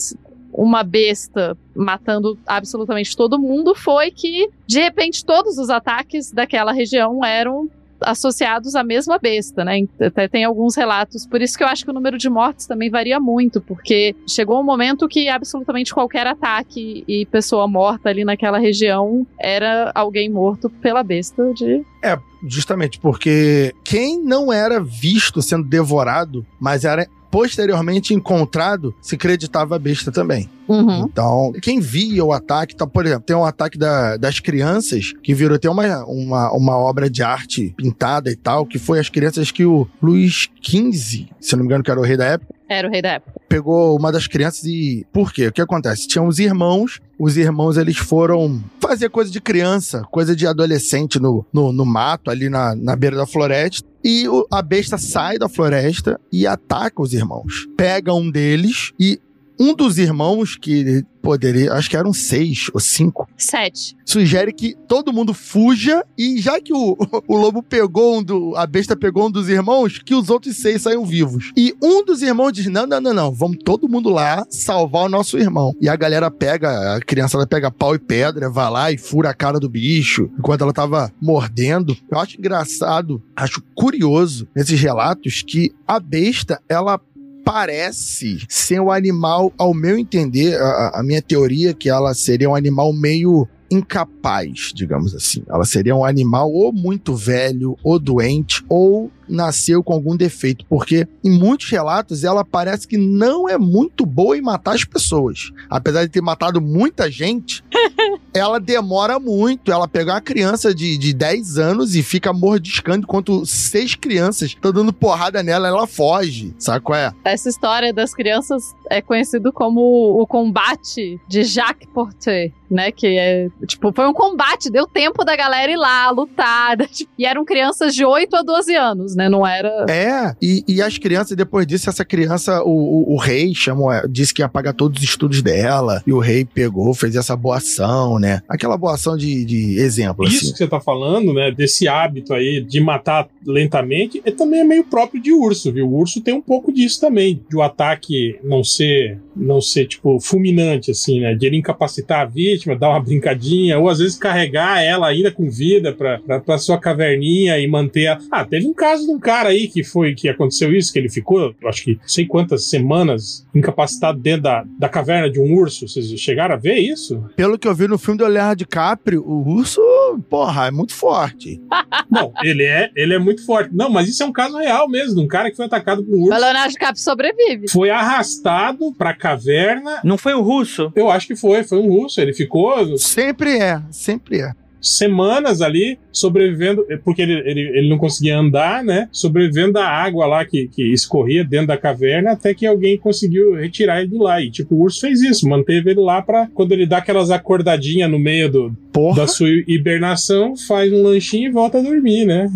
uma besta matando absolutamente todo mundo foi que, de repente, todos os ataques daquela região eram associados à mesma besta, né? Até tem alguns relatos. Por isso que eu acho que o número de mortes também varia muito, porque chegou um momento que absolutamente qualquer ataque e pessoa morta ali naquela região era alguém morto pela besta de. É, justamente porque quem não era visto sendo devorado, mas era posteriormente encontrado, se acreditava besta também. Uhum. Então, quem via o ataque, tá, por exemplo, tem um ataque da, das crianças, que virou até uma, uma, uma obra de arte pintada e tal, que foi as crianças que o Luiz XV, se não me engano, que era o rei da época, era o rei da época. Pegou uma das crianças e. Por quê? O que acontece? Tinham os irmãos, os irmãos eles foram fazer coisa de criança, coisa de adolescente no, no, no mato, ali na, na beira da floresta. E o, a besta sai da floresta e ataca os irmãos. Pega um deles e um dos irmãos que poderia, acho que eram seis ou cinco. Sete. Sugere que todo mundo fuja e já que o, o lobo pegou um do, a besta pegou um dos irmãos, que os outros seis saiam vivos. E um dos irmãos diz: não, não, não, não, vamos todo mundo lá salvar o nosso irmão. E a galera pega, a criança ela pega pau e pedra, vai lá e fura a cara do bicho enquanto ela tava mordendo. Eu acho engraçado, acho curioso nesses relatos que a besta ela parece ser um animal, ao meu entender, a, a minha teoria é que ela seria um animal meio incapaz, digamos assim. Ela seria um animal ou muito velho, ou doente, ou nasceu com algum defeito, porque em muitos relatos ela parece que não é muito boa em matar as pessoas. Apesar de ter matado muita gente, ela demora muito. Ela pega uma criança de, de 10 anos e fica mordiscando enquanto seis crianças estão dando porrada nela, ela foge. Sabe qual é? Essa história das crianças é conhecido como o combate de Jacques Porter, né? Que é, tipo, foi um combate, deu tempo da galera ir lá lutar. Tipo, e eram crianças de 8 a 12 anos, né? Não era. É, e, e as crianças, depois disso, essa criança, o, o, o rei chamou, disse que ia pagar todos os estudos dela, e o rei pegou, fez essa boa ação, né? Aquela boa ação de, de exemplo, Isso assim. que você tá falando, né, desse hábito aí de matar lentamente, é também é meio próprio de urso, viu? O urso tem um pouco disso também, de o ataque não ser, não ser tipo fulminante assim, né? De ele incapacitar a vítima, dar uma brincadinha, ou às vezes carregar ela ainda com vida pra, pra, pra sua caverninha e manter a... Ah, teve um caso de um cara aí que foi, que aconteceu isso, que ele ficou, acho que não sei quantas semanas incapacitado dentro da, da caverna de um urso. Vocês chegaram a ver isso? Pelo que eu vi no filme do Leonardo DiCaprio, o urso, porra, é muito forte. Não, ele é, ele é muito forte. Não, mas isso é um caso real mesmo, de um cara que foi atacado por um urso. O Leonardo DiCaprio sobrevive. Foi arrastado pra caverna. Não foi o russo? Eu acho que foi, foi um russo. Ele ficou Sempre é, sempre é. Semanas ali sobrevivendo, porque ele, ele, ele não conseguia andar, né? Sobrevivendo da água lá que, que escorria dentro da caverna até que alguém conseguiu retirar ele de lá. E tipo, o urso fez isso, manteve ele lá pra quando ele dá aquelas acordadinhas no meio do, Porra, da sua hibernação, faz um lanchinho e volta a dormir, né?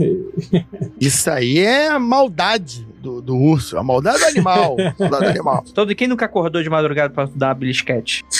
isso aí é a maldade do, do urso, a maldade do animal. maldade do animal. Todo quem nunca acordou de madrugada pra dar belisquete?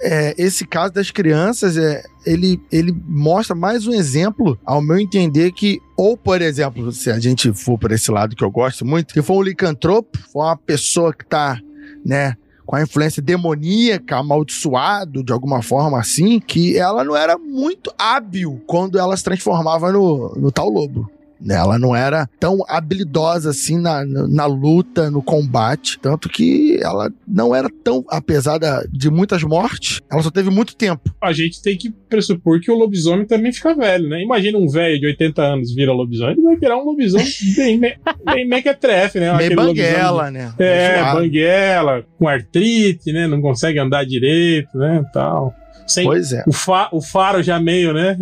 É, esse caso das crianças, é, ele, ele mostra mais um exemplo, ao meu entender, que ou, por exemplo, se a gente for por esse lado que eu gosto muito, se for um licantropo, for uma pessoa que tá, né, com a influência demoníaca, amaldiçoado de alguma forma assim, que ela não era muito hábil quando ela se transformava no, no tal lobo. Ela não era tão habilidosa assim na, na, luta, no combate. Tanto que ela não era tão, apesar de muitas mortes, ela só teve muito tempo. A gente tem que pressupor que o lobisomem também fica velho, né? Imagina um velho de 80 anos vira lobisomem, ele vai virar um lobisomem bem, bem mequetrefe, né? Lobisomem- banguela, né? É, banguela, com artrite, né? Não consegue andar direito, né? Tal. Sem, Pois é. o, fa o faro já meio, né?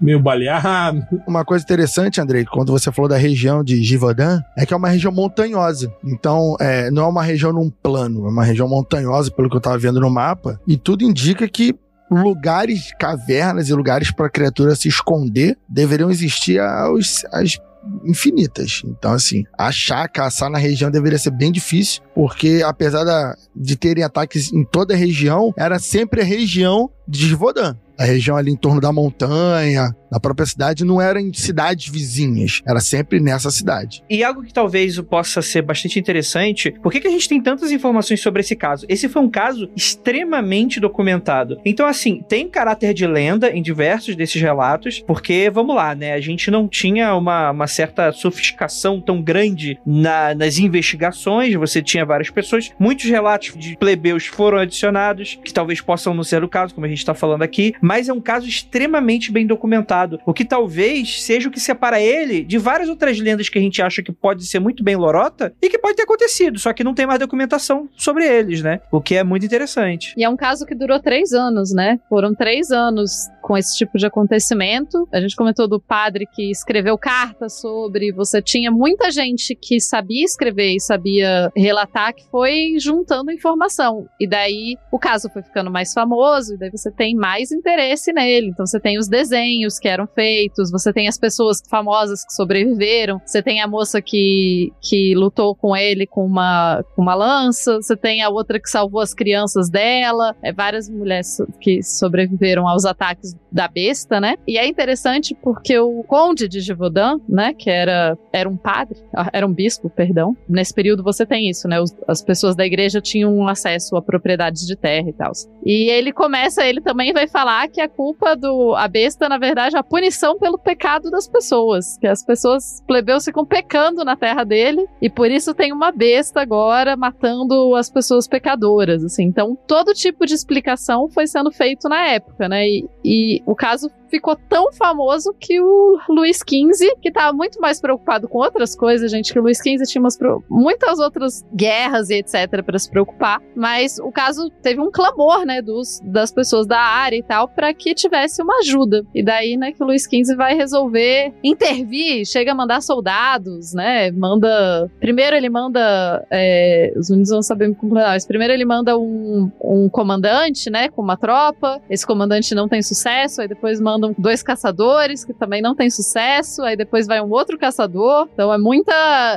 Meio baleado. Uma coisa interessante, Andrei, quando você falou da região de Givaudan, é que é uma região montanhosa. Então, é, não é uma região num plano, é uma região montanhosa, pelo que eu tava vendo no mapa. E tudo indica que lugares, cavernas e lugares para criatura se esconder deveriam existir aos, às infinitas. Então, assim, achar, caçar na região deveria ser bem difícil, porque apesar da- de terem ataques em toda a região, era sempre a região de Givaudan. A região ali em torno da montanha, da própria cidade, não era em cidades vizinhas, era sempre nessa cidade. E algo que talvez possa ser bastante interessante, por que, que a gente tem tantas informações sobre esse caso? Esse foi um caso extremamente documentado. Então, assim, tem caráter de lenda em diversos desses relatos, porque, vamos lá, né? A gente não tinha uma, uma certa sofisticação tão grande na- nas investigações, você tinha várias pessoas, muitos relatos de plebeus foram adicionados, que talvez possam não ser o caso, como a gente tá falando aqui, mas é um caso extremamente bem documentado, o que talvez seja o que separa ele de várias outras lendas que a gente acha que pode ser muito bem lorota e que pode ter acontecido, só que não tem mais documentação sobre eles, né? O que é muito interessante. E é um caso que durou três anos, né? Foram três anos com esse tipo de acontecimento. A gente comentou do padre que escreveu cartas sobre. Você tinha muita gente que sabia escrever e sabia relatar, que foi juntando informação. E daí o caso foi ficando mais famoso, e daí você tem mais interesse nele. Então você tem os desenhos que eram feitos, você tem as pessoas famosas que sobreviveram, você tem a moça que, que lutou com ele com uma, com uma lança, você tem a outra que salvou as crianças dela, é, várias mulheres que sobreviveram aos ataques da besta, né? E é interessante porque o conde de Givaudan, né, que era, era um padre, ah, era um bispo, perdão. Nesse período você tem isso, né? as pessoas da igreja tinham acesso a propriedades de terra e tal. E ele começa, ele também vai falar que a culpa do a besta, na verdade, é a punição pelo pecado das pessoas. Que as pessoas plebeus ficam pecando na terra dele. E por isso tem uma besta agora matando as pessoas pecadoras. Assim. Então, todo tipo de explicação foi sendo feito na época, né? E, e o caso ficou tão famoso que o Luiz XV, que estava muito mais preocupado com outras coisas, gente, que o Luiz XV tinha umas, muitas outras guerras e etc para se preocupar, mas o caso teve um clamor, né, dos, das pessoas da área e tal, para que tivesse uma ajuda. E daí, né, que o Luiz XV vai resolver intervir, chega a mandar soldados, né, manda... Primeiro ele manda... É, os unidos vão saber me completar, mas primeiro ele manda um, um comandante, né, com uma tropa, esse comandante não tem sucesso, aí depois manda mandam dois caçadores que também não tem sucesso, aí depois vai um outro caçador. Então é muita.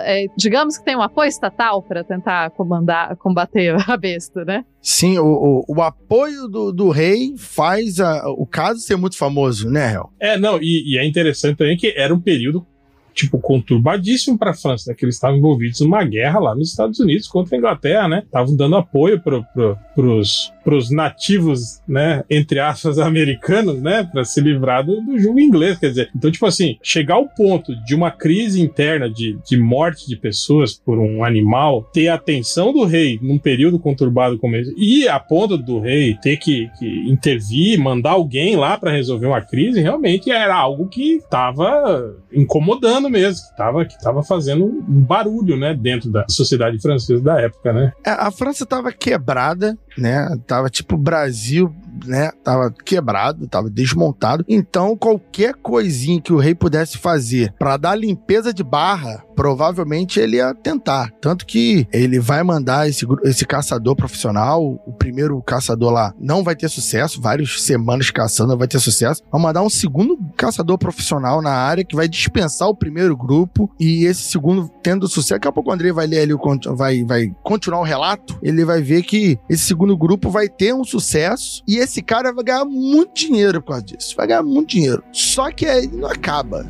É, digamos que tem um apoio estatal para tentar comandar, combater a besta, né? Sim, o, o, o apoio do, do, rei faz a, o caso ser muito famoso, né, Hel? É, não, e, e é interessante também que era um período tipo, conturbadíssimo para a França, né? Que eles estavam envolvidos numa guerra lá nos Estados Unidos contra a Inglaterra, né? Estavam dando apoio para pro, pros, pros nativos, né? Entre aspas, americanos, né? Para se livrar do, do jugo inglês, quer dizer. Então, tipo assim, chegar ao ponto de uma crise interna de, de morte de pessoas por um animal, ter a atenção do rei num período conturbado como esse, e a ponto do rei ter que, que intervir, mandar alguém lá para resolver uma crise, realmente era algo que estava incomodando mesmo, que estava que tava fazendo um barulho, né, dentro da sociedade francesa da época, né? É, a França estava quebrada, né? Tava tipo Brasil, né? Tava quebrado, tava desmontado. Então, qualquer coisinha que o rei pudesse fazer para dar limpeza de barra, provavelmente ele ia tentar. Tanto que ele vai mandar esse, esse caçador profissional, o primeiro caçador lá não vai ter sucesso, várias semanas caçando não vai ter sucesso. Vai mandar um segundo caçador profissional na área que vai dispensar o primeiro grupo e esse segundo tendo sucesso. Daqui a pouco o André vai ler ali, vai, vai continuar o relato, ele vai ver que esse segundo grupo vai ter um sucesso e esse cara vai ganhar muito dinheiro por causa disso. Vai ganhar muito dinheiro. Só que aí não acaba.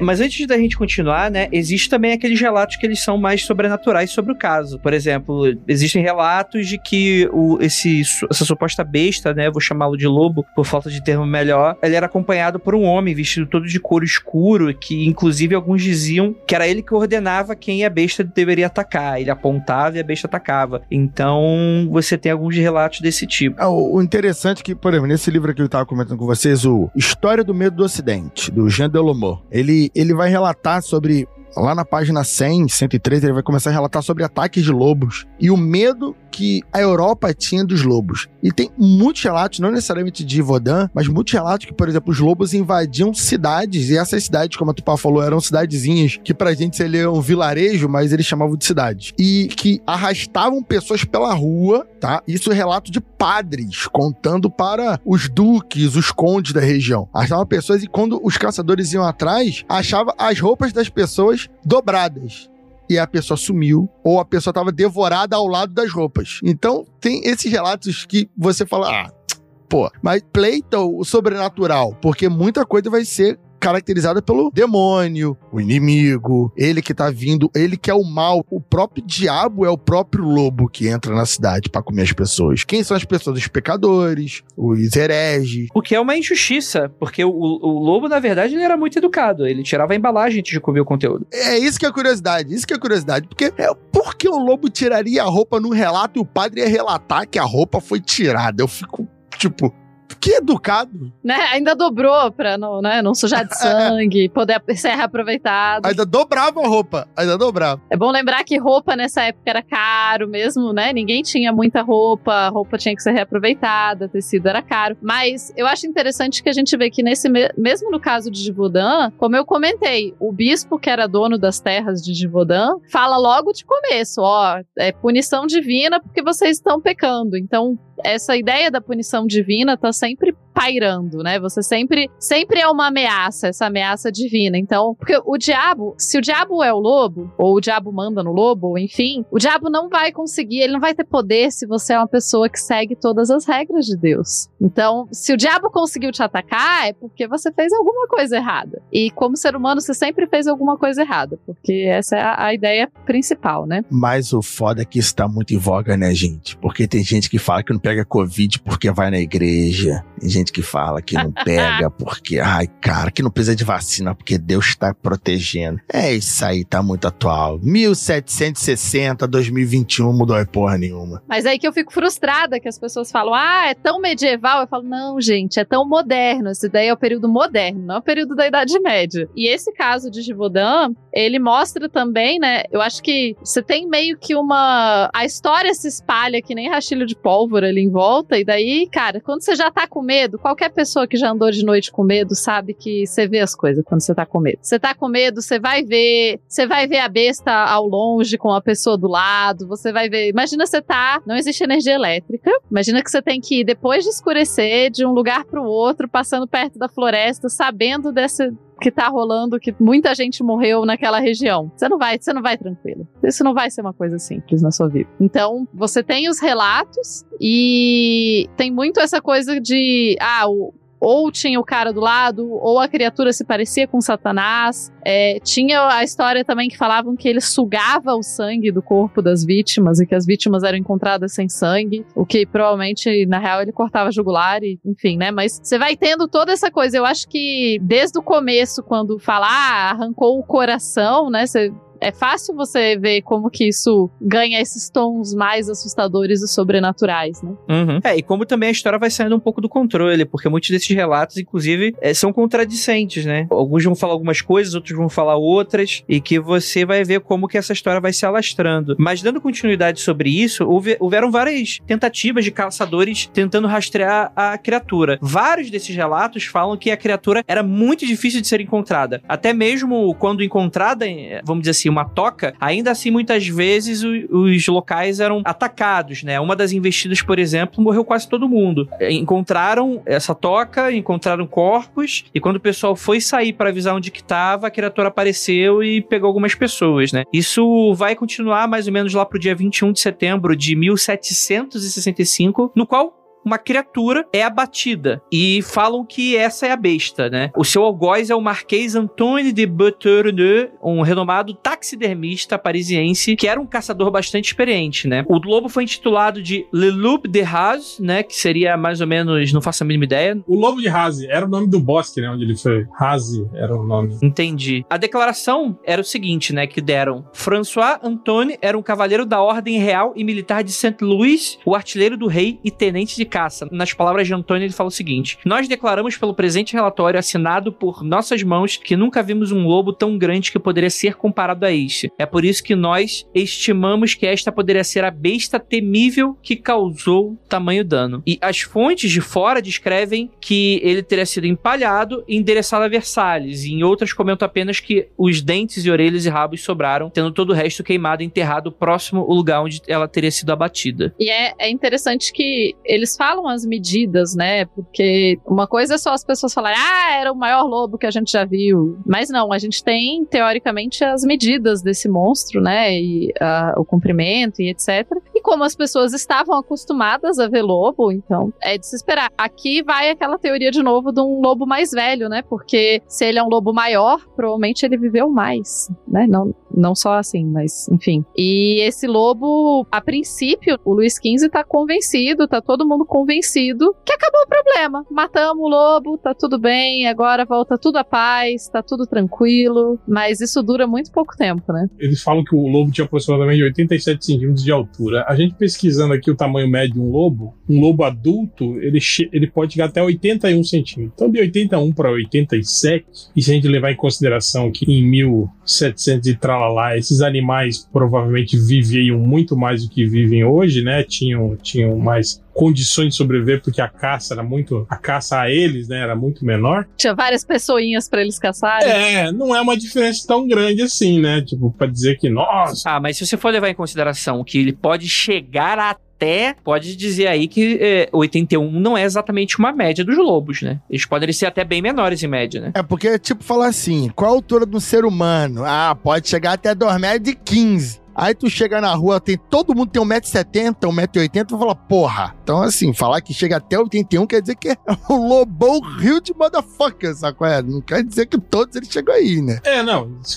Mas antes da gente continuar, né, existe também aqueles relatos que eles são mais sobrenaturais sobre o caso. Por exemplo, existem relatos de que o, esse, essa suposta besta, né, vou chamá-lo de lobo, por falta de termo melhor, ele era acompanhado por um homem vestido todo de couro escuro, que inclusive alguns diziam que era ele que ordenava quem a besta deveria atacar. Ele apontava e a besta atacava. Então, você tem alguns relatos desse tipo. Ah, o interessante é que, por exemplo, nesse livro que eu estava comentando com vocês, o História do Medo do Ocidente, do Jean Delomo, ele ele vai relatar sobre lá na página 100, 103, ele vai começar a relatar sobre ataques de lobos e o medo que a Europa tinha dos lobos. E tem muitos relatos, não necessariamente de Vodan, mas muitos relatos que, por exemplo, os lobos invadiam cidades, e essas cidades, como a Tupá falou, eram cidadezinhas que pra gente seria um vilarejo, mas eles chamavam de cidades. E que arrastavam pessoas pela rua, tá? Isso é relato de padres contando para os duques, os condes da região. Arrastavam pessoas e quando os caçadores iam atrás, achava as roupas das pessoas dobradas e a pessoa sumiu, ou a pessoa estava devorada ao lado das roupas. Então, tem esses relatos que você fala, ah, pô, mas pleita o sobrenatural, porque muita coisa vai ser caracterizada pelo demônio, o inimigo, ele que tá vindo, ele que é o mal. O próprio diabo é o próprio lobo que entra na cidade para comer as pessoas. Quem são as pessoas? Os pecadores, os hereges. O que é uma injustiça, porque o, o lobo, na verdade, ele era muito educado. Ele tirava a embalagem antes de comer o conteúdo. É isso que é curiosidade, isso que é curiosidade. Porque é, por que o lobo tiraria a roupa no relato e o padre ia relatar que a roupa foi tirada? Eu fico, tipo, que educado. Né? Ainda dobrou pra não, né, não sujar de sangue, poder ser reaproveitado. Ainda dobrava a roupa, ainda dobrava. É bom lembrar que roupa nessa época era caro mesmo, né? Ninguém tinha muita roupa, roupa tinha que ser reaproveitada, tecido era caro. Mas eu acho interessante que a gente vê que nesse mesmo no caso de Givaudan, como eu comentei, o bispo que era dono das terras de Givaudan fala logo de começo, ó, é punição divina porque vocês estão pecando. Então, essa ideia da punição divina tá sempre pairando, né? Você sempre sempre é uma ameaça, essa ameaça divina. Então, porque o diabo, se o diabo é o lobo, ou o diabo manda no lobo, enfim, o diabo não vai conseguir, ele não vai ter poder se você é uma pessoa que segue todas as regras de Deus. Então, se o diabo conseguiu te atacar, é porque você fez alguma coisa errada. E como ser humano, você sempre fez alguma coisa errada, porque essa é a, a ideia principal, né? Mas o foda é que isso tá muito em voga, né, gente? Porque tem gente que fala que não pega Covid porque vai na igreja. Tem gente que fala que não pega porque, ai, cara, que não precisa de vacina porque Deus está protegendo. É isso aí, tá muito atual. 1760, 2021, mudou a porra nenhuma. Mas aí que eu fico frustrada que as pessoas falam, ah, é tão medieval. Eu falo, não, gente, é tão moderno. Esse daí é o período moderno, não é o período da Idade Média. E esse caso de Givaudan, ele mostra também, né? Eu acho que você tem meio que uma. A história se espalha que nem rastilho de pólvora ali em volta. E daí, cara, quando você já tá com medo, qualquer pessoa que já andou de noite com medo sabe que você vê as coisas quando você tá com medo. Você tá com medo, você vai ver. Você vai ver a besta ao longe com a pessoa do lado. Você vai ver. Imagina você tá. Não existe energia elétrica. Imagina que você tem que ir depois de escurecer de um lugar pro outro, passando perto da floresta, sabendo dessa, que tá rolando, que muita gente morreu naquela região. Você não vai, você não vai tranquilo. Isso não vai ser uma coisa simples na sua vida. Então, você tem os relatos e tem muito essa coisa de, ah, o, ou tinha o cara do lado, ou a criatura se parecia com Satanás. É, tinha a história também que falavam que ele sugava o sangue do corpo das vítimas e que as vítimas eram encontradas sem sangue, o que provavelmente, na real, ele cortava jugular e, enfim, né? Mas você vai tendo toda essa coisa. Eu acho que desde o começo, quando fala, ah, arrancou o coração, né? Você é fácil você ver como que isso ganha esses tons mais assustadores e sobrenaturais, né? Uhum. É, e como também a história vai saindo um pouco do controle, porque muitos desses relatos, inclusive, é, são contradicentes, né? Alguns vão falar algumas coisas, outros vão falar outras, e que você vai ver como que essa história vai se alastrando. Mas dando continuidade sobre isso, houve, houveram várias tentativas de caçadores tentando rastrear a criatura. Vários desses relatos falam que a criatura era muito difícil de ser encontrada. Até mesmo quando encontrada, vamos dizer assim, uma toca, ainda assim, muitas vezes o, os locais eram atacados, né? Uma das investidas, por exemplo, morreu quase todo mundo. É, encontraram essa toca, encontraram corpos, e quando o pessoal foi sair para avisar onde que tava, a criatura apareceu e pegou algumas pessoas, né? Isso vai continuar mais ou menos lá pro dia 21 de setembro de 1765, no qual uma criatura é abatida. E falam que essa é a besta, né? O seu algoz é o Marquês Antoine de Buterneux, um renomado taxidermista parisiense, que era um caçador bastante experiente, né? O lobo foi intitulado de Le Loup de Raz, né? Que seria mais ou menos, não faço a mínima ideia. O Lobo de Raze era o nome do bosque, né? Onde ele foi. Raze era o nome. Entendi. A declaração era o seguinte, né? Que deram. François Antoine era um cavaleiro da Ordem Real e Militar de Saint-Louis, o artilheiro do rei e tenente de caça. Nas palavras de Antônio, ele fala o seguinte: Nós declaramos pelo presente relatório assinado por nossas mãos que nunca vimos um lobo tão grande que poderia ser comparado a este. É por isso que nós estimamos que esta poderia ser a besta temível que causou tamanho dano. E as fontes de fora descrevem que ele teria sido empalhado e endereçado a Versalhes. E em outras comentam apenas que os dentes e orelhas e rabos sobraram, tendo todo o resto queimado e enterrado próximo ao lugar onde ela teria sido abatida. E é, é interessante que eles falam as medidas, né? Porque uma coisa é só as pessoas falarem, ah, era o maior lobo que a gente já viu. Mas não, a gente tem, teoricamente, as medidas desse monstro, né? E uh, o comprimento e etc. E como as pessoas estavam acostumadas a ver lobo, então é de se esperar. Aqui vai aquela teoria de novo de um lobo mais velho, né? Porque se ele é um lobo maior, provavelmente ele viveu mais, né? Não, não só assim, mas enfim. E esse lobo, a princípio, o Luiz XV tá convencido, tá todo mundo convencido que acabou o problema. Matamos o lobo, tá tudo bem, agora volta tudo a paz, tá tudo tranquilo. Mas isso dura muito pouco tempo, né? Eles falam que o lobo tinha aproximadamente 87 centímetros de altura. A gente pesquisando aqui o tamanho médio de um lobo, um lobo adulto, ele, ele pode chegar até 81 centímetros. Então, de 81 para 87, e se a gente levar em consideração que em 1700 e tralalá, esses animais provavelmente viviam muito mais do que vivem hoje, né? Tinham, tinham mais condições de sobreviver porque a caça era muito a caça a eles, né, era muito menor. Tinha várias pessoinhas para eles caçarem. É, não é uma diferença tão grande assim, né? Tipo, para dizer que nossa. Ah, mas se você for levar em consideração que ele pode chegar a até pode dizer aí que é, 81 não é exatamente uma média dos lobos, né? Eles podem ser até bem menores em média, né? É porque, tipo, falar assim, qual a altura do ser humano? Ah, pode chegar até 2,15 metros. Aí tu chega na rua, tem todo mundo tem 1,70m, 1,80m, tu fala, porra. Então, assim, falar que chega até 81 quer dizer que é um lobão rio de motherfucker, sacou? É, não quer dizer que todos eles chegam aí, né? É, não. Os,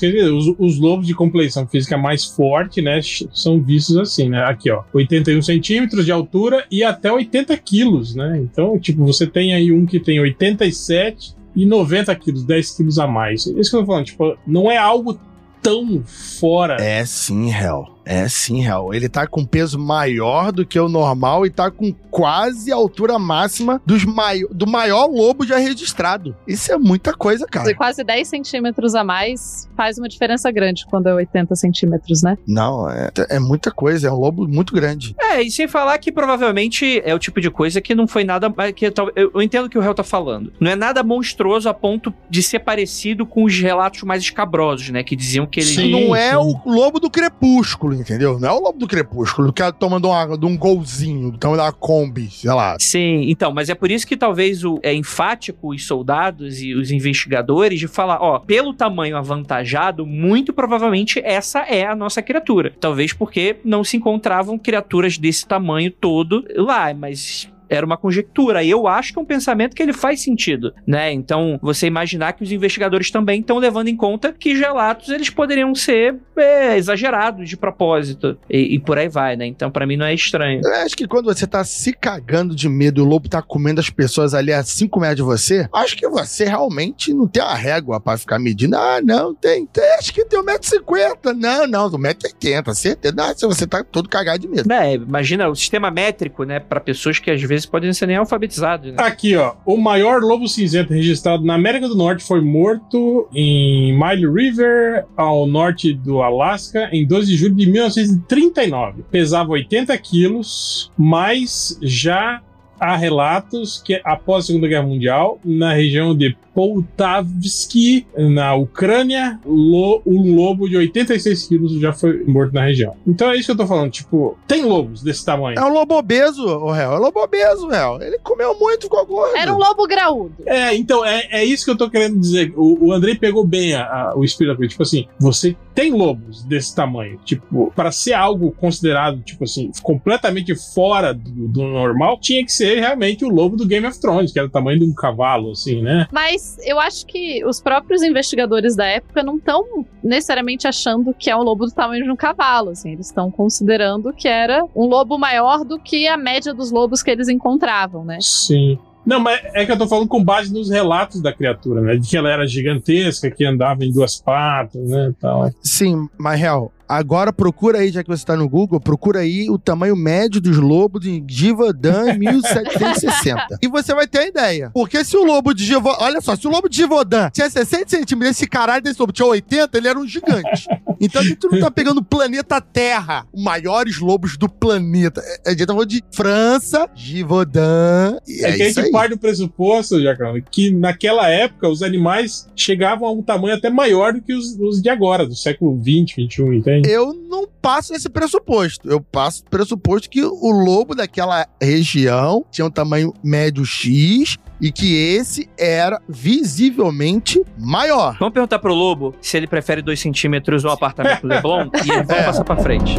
os lobos de compleição física mais forte, né? São vistos assim, né? Aqui, ó. 81 centímetros de altura e até 80 quilos, né? Então, tipo, você tem aí um que tem 87 e 90 quilos, 10 quilos a mais. É isso que eu tô falando, tipo, não é algo tão fora. É sim, Hel. É sim, Hel. Ele tá com peso maior do que o normal e tá com quase a altura máxima dos mai... do maior lobo já registrado. Isso é muita coisa, cara. E quase 10 centímetros a mais faz uma diferença grande quando é 80 centímetros, né? Não, é, é muita coisa. É um lobo muito grande. É, e sem falar que provavelmente é o tipo de coisa que não foi nada. Que, tal- eu, eu entendo o que o réu tá falando. Não é nada monstruoso a ponto de ser parecido com os relatos mais escabrosos, né? Que diziam que ele. Sim. não é o lobo do crepúsculo, entendeu? Não é o lobo do crepúsculo. O cara tomando uma, de um golzinho, tomando uma Kombi, sei lá. Sim, então, mas é por isso que talvez o, é enfático os soldados e os investigadores de falar, ó, pelo tamanho avantajado, muito provavelmente essa é a nossa criatura. Talvez porque não se encontravam criaturas desse tamanho todo lá, mas era uma conjectura. E eu acho que é um pensamento que ele faz sentido, né? Então, você imaginar que os investigadores também estão levando em conta que gelatos eles poderiam ser é, exagerados de propósito e, e por aí vai, né? Então, pra mim não é estranho. Eu acho que quando você tá se cagando de medo e o lobo tá comendo as pessoas ali a 5 metros de você, acho que você realmente não tem a régua pra ficar medindo. Ah, não, tem, tem acho que tem 1,50m. Não, não, 1,80m, certeza. Não, se você tá todo cagado de medo. É, imagina o sistema métrico, né, Pra pessoas que às vezes podem ser nem alfabetizadas, né? Aqui, ó. O maior lobo cinzento registrado na América do Norte foi morto em Mile River, ao norte do Alasca, em 12 de julho de 1939. Pesava 80 quilos, mas já há relatos que após a Segunda Guerra Mundial, na região de Poltavsky, na Ucrânia, lo- um lobo de 86 quilos já foi morto na região. Então é isso que eu tô falando, tipo, tem lobos desse tamanho. É um lobo obeso, o réu. É um lobo obeso, réu. Ele comeu muito, ficou gordo. Era um lobo graúdo. É, então, é, é isso que eu tô querendo dizer. O, o Andrei pegou bem a- a- o espírito da coisa. Tipo assim, você tem lobos desse tamanho. Tipo, para ser algo considerado, tipo assim, completamente fora do, do normal, tinha que ser realmente o lobo do Game of Thrones, que era o tamanho de um cavalo, assim, né? Mas eu acho que os próprios investigadores da época não estão necessariamente achando que é um lobo do tamanho de um cavalo. Assim, eles estão considerando que era um lobo maior do que a média dos lobos que eles encontravam, né? Sim. Não, mas é que eu tô falando com base nos relatos da criatura, né? De que ela era gigantesca, que andava em duas patas, né? e Tal. Sim, mas real. Agora procura aí, já que você tá no Google, procura aí o tamanho médio dos lobos de Givaudan em 1760. e você vai ter a ideia. Porque se o lobo de Givaudan. Olha só, se o lobo de Givaudan tinha 60 centímetros, esse caralho desse lobo tinha 80, ele era um gigante. Então a gente não tá pegando o planeta Terra, os maiores lobos do planeta. A gente tá falando de França, Givaudan. E É, é, que a gente aí. parte do pressuposto, Jacão, que naquela época os animais chegavam a um tamanho até maior do que os, os de agora, do século 20, 21, entende? Eu não passo esse pressuposto. Eu passo o pressuposto que o lobo daquela região tinha um tamanho médio X e que esse era visivelmente maior. Vamos perguntar pro Lobo se ele prefere 2 centímetros ou apartamento Leblon e vamos É. passar pra frente.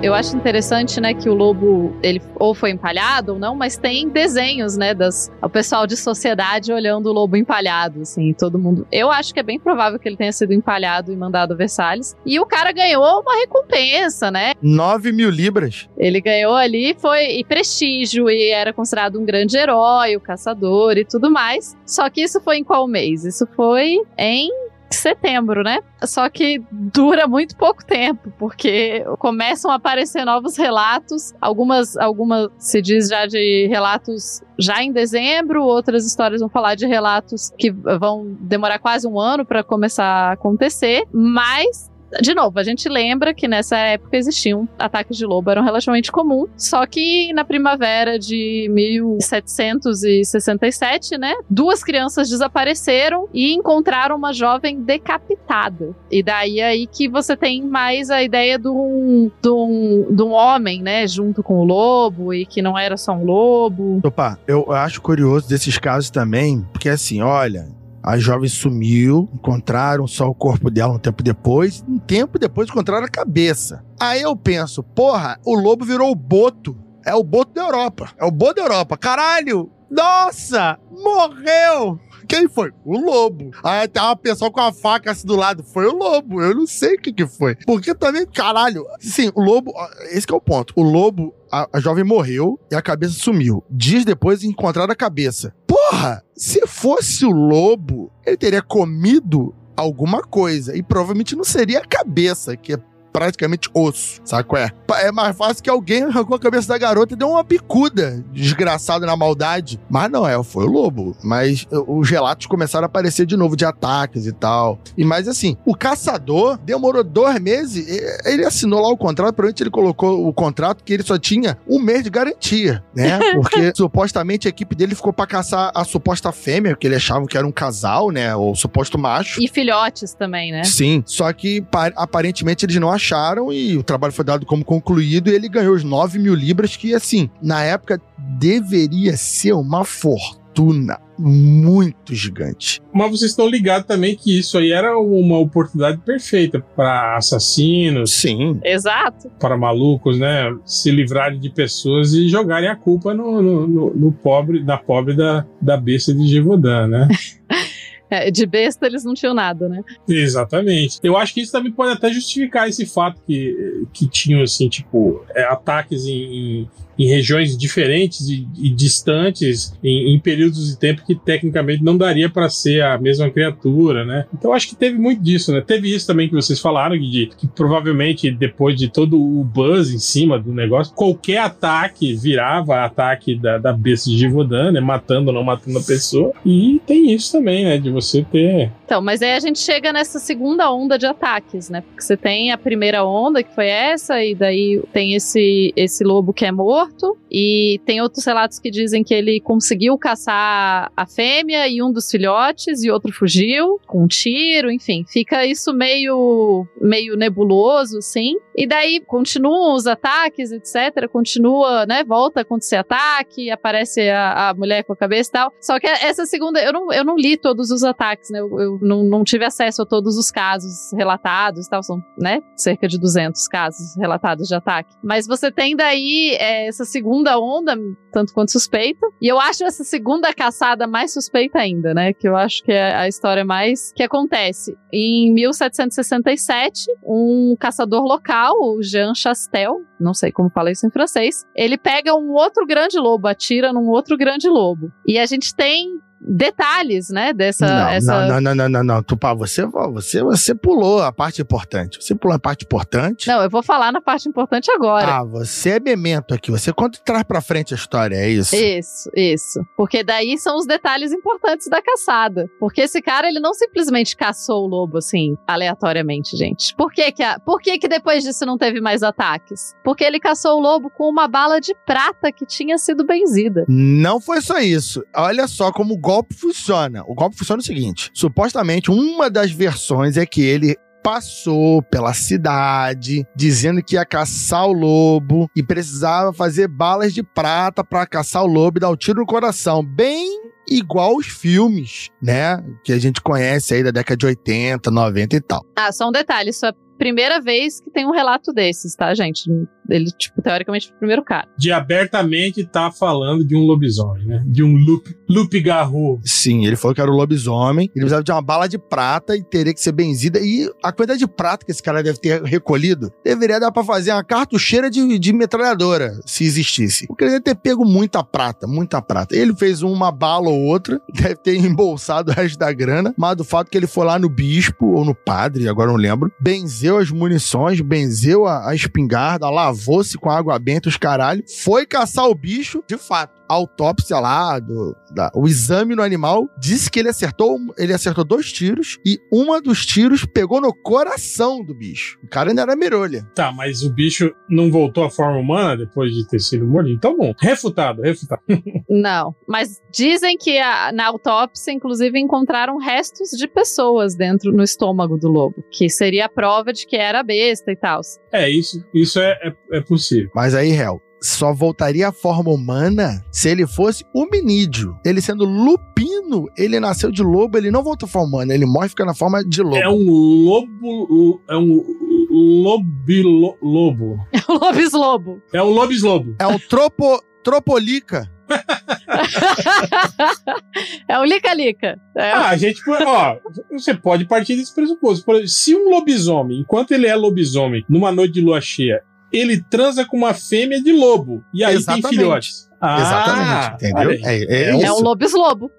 Eu acho interessante, né, que o lobo, ele ou foi empalhado ou não, mas tem desenhos, né, das o pessoal de sociedade olhando o lobo empalhado, assim, todo mundo. Eu acho que é bem provável que ele tenha sido empalhado e mandado a Versalhes. E o cara ganhou uma recompensa, né? 9 mil libras. Ele ganhou ali foi e prestígio e era considerado um grande herói, o caçador e tudo mais. Só que isso foi em qual mês? Isso foi em setembro, né? Só que dura muito pouco tempo, porque começam a aparecer novos relatos. Algumas, algumas se diz já de relatos já em dezembro, outras histórias vão falar de relatos que vão demorar quase um ano para começar a acontecer, mas de novo, a gente lembra que nessa época existiam ataques de lobo, eram relativamente comum, só que na primavera de 1767, né, duas crianças desapareceram e encontraram uma jovem decapitada. E daí aí que você tem mais a ideia de um, de um, de um homem, né, junto com o lobo e que não era só um lobo. Opa, eu acho curioso desses casos também, porque assim, olha, a jovem sumiu, encontraram só o corpo dela um tempo depois. Um tempo depois encontraram a cabeça. Aí eu penso, porra, o lobo virou o boto. É o boto da Europa. É o boto da Europa. Caralho! Nossa! Morreu! Quem foi? O lobo. Aí tem uma pessoa com a faca assim do lado. Foi o lobo. Eu não sei o que que foi. Porque também, caralho. Sim, o lobo. Esse é o ponto. O lobo a, a, jovem morreu e a cabeça sumiu. Dias depois encontraram a cabeça. Porra! Se fosse o lobo, ele teria comido alguma coisa. E provavelmente não seria a cabeça, que é praticamente osso, sabe qual é? É mais fácil que alguém arrancou a cabeça da garota e deu uma bicuda, desgraçado na maldade. Mas não é, foi o lobo. Mas os relatos começaram a aparecer de novo de ataques e tal. E mais assim, o caçador demorou dois meses, ele assinou lá o contrato, provavelmente ele colocou o contrato que ele só tinha um mês de garantia, né? Porque supostamente a equipe dele ficou para caçar a suposta fêmea, que ele achava que era um casal, né? Ou suposto macho. E filhotes também, né? Sim, só que aparentemente eles não acharam acharam e o trabalho foi dado como concluído e ele ganhou os 9 mil libras, que assim, na época deveria ser uma fortuna muito gigante. Mas vocês estão ligados também que isso aí era uma oportunidade perfeita para assassinos. Sim. Exato. Para malucos, né? Se livrarem de pessoas e jogarem a culpa no, no, no, no pobre, da pobre da, da besta de Givodan, né? É, de besta eles não tinham nada, né? Exatamente. Eu acho que isso também pode até justificar esse fato que, que tinham, assim, tipo, é, ataques em, em em regiões diferentes e, e distantes, em, em, períodos de tempo que tecnicamente não daria para ser a mesma criatura, né? Então acho que teve muito disso, né? Teve isso também que vocês falaram, de que provavelmente depois de todo o buzz em cima do negócio, qualquer ataque virava ataque da, da besta de Givodan, né? Matando ou não matando a pessoa. E tem isso também, né? De você ter. Então, mas aí a gente chega nessa segunda onda de ataques, né? Porque você tem a primeira onda, que foi essa, e daí tem esse, esse lobo que é morto. E tem outros relatos que dizem que ele conseguiu caçar a fêmea e um dos filhotes, e outro fugiu com um tiro, enfim. Fica isso meio, meio nebuloso, sim. E daí continuam os ataques, etc. Continua, né? Volta a acontecer ataque, aparece a, a mulher com a cabeça e tal. Só que essa segunda, eu não, eu não li todos os ataques, né? Eu, eu não, não tive acesso a todos os casos relatados e tal. São, né? Cerca de 200 casos relatados de ataque. Mas você tem daí é, essa segunda onda, tanto quanto suspeita. E eu acho essa segunda caçada mais suspeita ainda, né? Que eu acho que é a história mais que acontece. Em 1767, um caçador local, o Jean Chastel, não sei como fala isso em francês, ele pega um outro grande lobo, atira num outro grande lobo. E a gente tem detalhes, né, dessa... Não, essa... não, não, não, não, não, Tupá, você, você, você pulou a parte importante. Você pulou a parte importante. Não, eu vou falar na parte importante agora. Ah, você é memento aqui, você conta traz pra frente a história, é isso? Isso, isso. Porque daí são os detalhes importantes da caçada. Porque esse cara, ele não simplesmente caçou o lobo, assim, aleatoriamente, gente. Por que que, a... Por que que depois disso não teve mais ataques? Porque ele caçou o lobo com uma bala de prata que tinha sido benzida. Não foi só isso. Olha só como golpe funciona. O golpe funciona o seguinte: supostamente, uma das versões é que ele passou pela cidade dizendo que ia caçar o lobo e precisava fazer balas de prata para caçar o lobo e dar um tiro no coração, bem igual os filmes, né, que a gente conhece aí da década de 80, 90 e tal. Ah, só um detalhe, isso é a primeira vez que tem um relato desses, tá, gente? Ele, tipo, teoricamente, foi o primeiro cara. De abertamente tá falando de um lobisomem, né? De um loop, loop garro. Sim, ele falou que era o um lobisomem. Ele precisava de uma bala de prata e teria que ser benzida. E a quantidade de prata que esse cara deve ter recolhido deveria dar pra fazer uma cartucheira de, de metralhadora, se existisse. Porque ele deve ter pego muita prata, muita prata. Ele fez uma bala ou outra, deve ter embolsado o resto da grana, mas do fato que ele foi lá no bispo ou no padre, agora não lembro, benzeu as munições, benzeu a, a espingarda, lavou lavou-se com água benta, os caralho, foi caçar o bicho, de fato. A autópsia lá, do, da- o exame no animal, disse que ele acertou, ele acertou dois tiros e uma dos tiros pegou no coração do bicho. O cara ainda era merolha. Tá, mas o bicho não voltou à forma humana depois de ter sido mordido? Então, bom. Refutado, refutado. Não, mas dizem que a- na autópsia, inclusive, encontraram restos de pessoas dentro no estômago do lobo, que seria a prova de que era besta e tal. É, isso, isso é, é, é possível. Mas aí, réu, só voltaria à forma humana se ele fosse hominídeo. Ele sendo lupino, ele nasceu de lobo, ele não volta à forma humana, ele morre e fica na forma de lobo. É um lobo. É um lobilo, lobo. O lobis lobo. É um lobis lobo. É um tropo, tropolica. é o lica-lica. É, Ah, a gente, ó, você pode partir desse pressuposto. Exemplo, se um lobisomem, enquanto ele é lobisomem, numa noite de lua cheia, ele transa com uma fêmea de lobo. E aí Exatamente. tem filhotes. Ah, Exatamente, entendeu? É, é É um é um.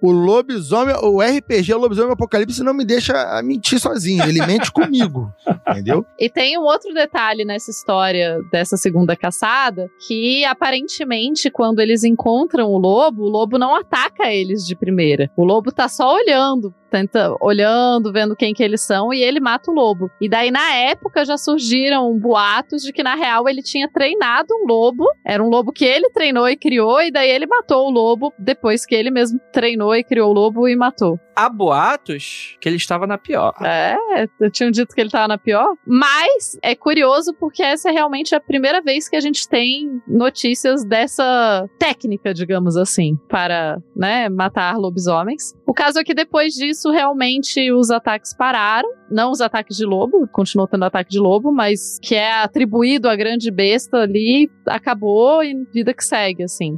O lobisomem, o RPG, o lobisomem apocalipse não me deixa mentir sozinho, ele mente comigo, entendeu? E tem um outro detalhe nessa história dessa segunda caçada, que aparentemente, quando eles encontram o lobo, o lobo não ataca eles de primeira. O lobo tá só olhando, tenta, olhando, vendo quem que eles são, e ele mata o lobo. E daí, na época, já surgiram boatos de que, na real, ele tinha treinado um lobo. Era um lobo que ele treinou e criou, e daí ele matou o lobo depois que ele mesmo treinou e criou o lobo e matou. Há boatos que ele estava na pior. É, eu tinha dito que ele tava na pior. Mas é curioso porque essa é realmente a primeira vez que a gente tem notícias dessa técnica, digamos assim, para, né, matar lobisomens. O caso é que depois disso, realmente, os ataques pararam. Não os ataques de lobo, continuou tendo ataque de lobo, mas que é atribuído à grande besta ali, acabou e vida que segue, assim.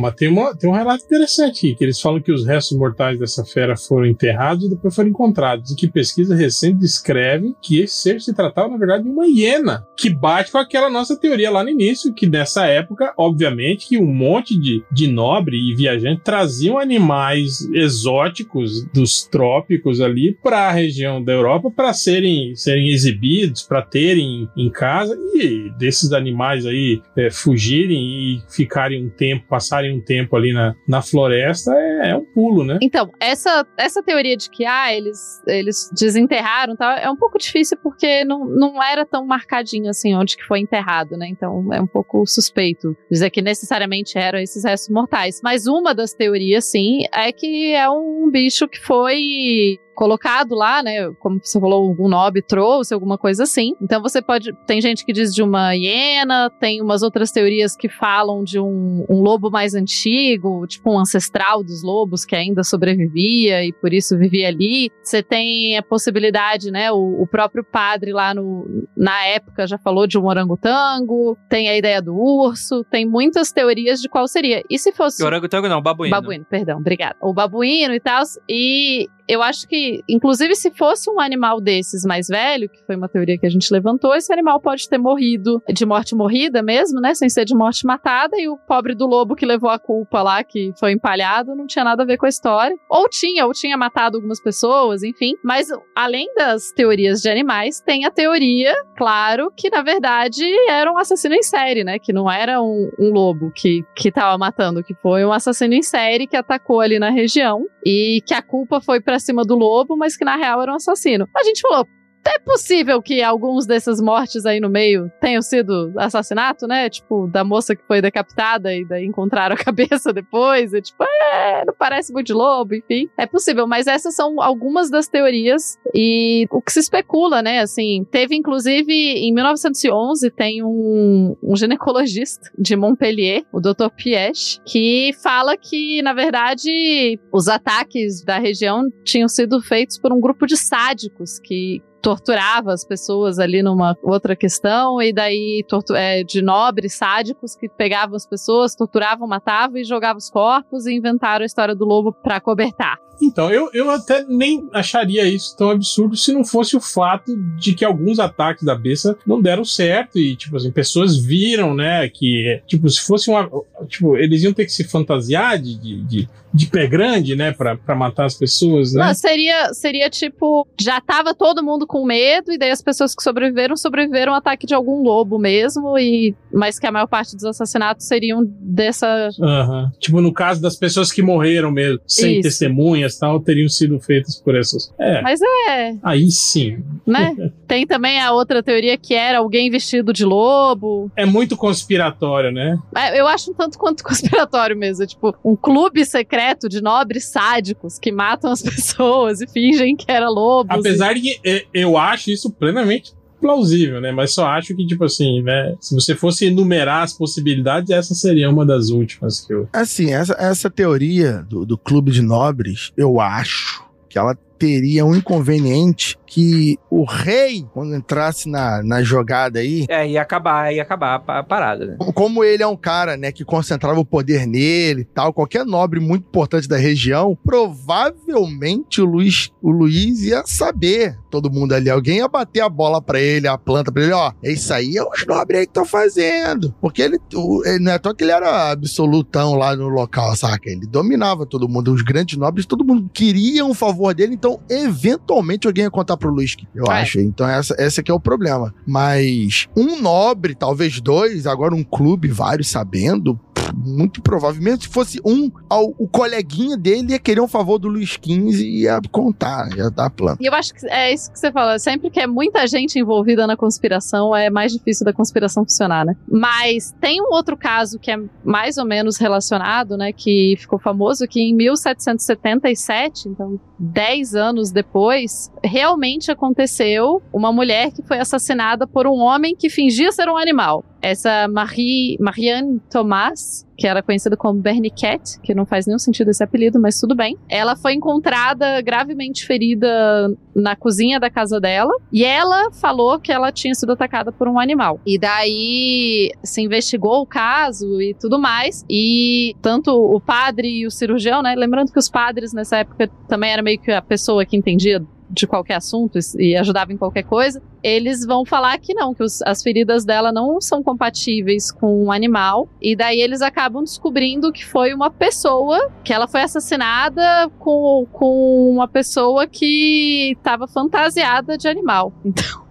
Mas tem, uma, tem um relato interessante aqui, que eles falam que os restos mortais dessa fera foram enterrados e depois foram encontrados, e que pesquisa recente descreve que esse ser se tratava, na verdade, de uma hiena, que bate com aquela nossa teoria lá no início, que nessa época, obviamente, que um monte de, de nobre e viajante traziam animais exóticos dos trópicos ali para a região da Europa para serem, serem exibidos, para terem em casa, e desses animais aí é, fugirem e ficarem um tempo, passarem um tempo ali na, na floresta, é, é um pulo, né? Então, essa, essa teoria de que ah, eles, eles desenterraram tal, é um pouco difícil porque não, não era tão marcadinho assim onde que foi enterrado, né? Então é um pouco suspeito dizer que necessariamente eram esses restos mortais. Mas uma das teorias, sim, é que é um bicho que foi colocado lá, né? Como você falou, algum nobre trouxe, alguma coisa assim. Então você pode. Tem gente que diz de uma hiena, tem umas outras teorias que falam de um, um lobo mais antigo, tipo um ancestral dos lobos que ainda sobrevivia e por isso vivia ali. Você tem a possibilidade, né? O, o próprio padre lá no, na época já falou de um orangotango, tem a ideia do urso, tem muitas teorias de qual seria. E se fosse. Orangotango não, babuíno. Babuíno, perdão, obrigada. O babuíno e tal. E eu acho que, inclusive, se fosse um animal desses mais velho, que foi uma teoria que a gente levantou, esse animal pode ter morrido de morte morrida mesmo, né? Sem ser de morte matada, e o pobre do lobo que levou a culpa lá, que foi empalhado, não tinha nada a ver com a história. Ou tinha, ou tinha matado algumas pessoas, enfim. Mas além das teorias de animais, tem a teoria, claro, que na verdade era um assassino em série, né? Que não era um, um lobo que, que tava matando, que foi um assassino em série que atacou ali na região e que a culpa foi pra cima do lobo, mas que na real era um assassino. A gente falou. É possível que alguns dessas mortes aí no meio tenham sido assassinato, né? Tipo, da moça que foi decapitada e daí encontraram a cabeça depois. E tipo, é, não parece muito de lobo, enfim. É possível, mas essas são algumas das teorias e o que se especula, né? Assim, teve inclusive em 1911 tem um, um ginecologista de Montpellier, o Dr. Piech, que fala que, na verdade, os ataques da região tinham sido feitos por um grupo de sádicos que torturava as pessoas ali numa outra questão, e daí é, de nobres sádicos que pegavam as pessoas, torturavam, matavam e jogavam os corpos e inventaram a história do lobo para cobertar. Então, eu, eu até nem acharia isso tão absurdo se não fosse o fato de que alguns ataques da besta não deram certo e, tipo assim, pessoas viram, né, que, tipo, se fosse uma... tipo, eles iam ter que se fantasiar de, de, de, de pé grande, né? Pra, pra matar as pessoas, né? Não, seria, seria tipo, já tava todo mundo com medo, e daí as pessoas que sobreviveram, sobreviveram ao ataque de algum lobo mesmo, e mas que a maior parte dos assassinatos seriam dessa. Aham. Tipo, no caso das pessoas que morreram mesmo, sem Isso. testemunhas e tal, teriam sido feitas por essas. É. Mas é, Aí sim. né? Tem também a outra teoria que era alguém vestido de lobo. É muito conspiratório, né? É, Eu acho um tanto quanto conspiratório mesmo. É tipo um clube secreto de nobres sádicos que matam as pessoas e fingem que era lobos. Apesar de que é, eu acho isso plenamente plausível, né? Mas só acho que, tipo assim, né? Se você fosse enumerar as possibilidades, essa seria uma das últimas que eu. Assim, essa, essa teoria do, do clube de nobres, eu acho que ela teria um inconveniente que o rei, quando entrasse na, na jogada aí, É, ia acabar, ia acabar a parada, né? como ele é um cara, né, que concentrava o poder nele e tal, qualquer nobre muito importante da região, provavelmente o Luiz, o Luiz ia saber todo mundo ali. Alguém ia bater a bola pra ele, a planta pra ele, ó, é isso aí, é os nobres aí que estão fazendo. Porque ele, o, ele não é só que ele era absolutão lá no local, saca? Ele dominava todo mundo, os grandes nobres, todo mundo queria um favor dele, então eventualmente alguém ia contar pro Luiz, eu É. acho. Então essa, esse aqui é o problema. Mas um nobre, talvez dois, agora um clube, vários sabendo, muito provavelmente se fosse um, ao- o coleguinha dele ia querer um favor do Luiz XV e ia contar, ia dar plano. E eu acho que é isso que você fala. Sempre que é muita gente envolvida na conspiração, é mais difícil da conspiração funcionar, né? Mas tem um outro caso que é mais ou menos relacionado, né? Que ficou famoso que em 1777, então 10 anos depois, realmente aconteceu uma mulher que foi assassinada por um homem que fingia ser um animal. Essa Marie, Marianne Thomas, que era conhecida como Bernie Cat, que não faz nenhum sentido esse apelido, mas tudo bem. Ela foi encontrada gravemente ferida na cozinha da casa dela e ela falou que ela tinha sido atacada por um animal. E daí se investigou o caso e tudo mais. E tanto o padre e o cirurgião, né? Lembrando que os padres nessa época também era meio que a pessoa que entendia de qualquer assunto e ajudava em qualquer coisa, eles vão falar que não, que os- as feridas dela não são compatíveis com um animal, e daí eles acabam descobrindo que foi uma pessoa, que ela foi assassinada com, com uma pessoa que estava fantasiada de animal. Então.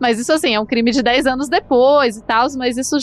Mas isso assim, é um crime de 10 anos depois e tal, mas isso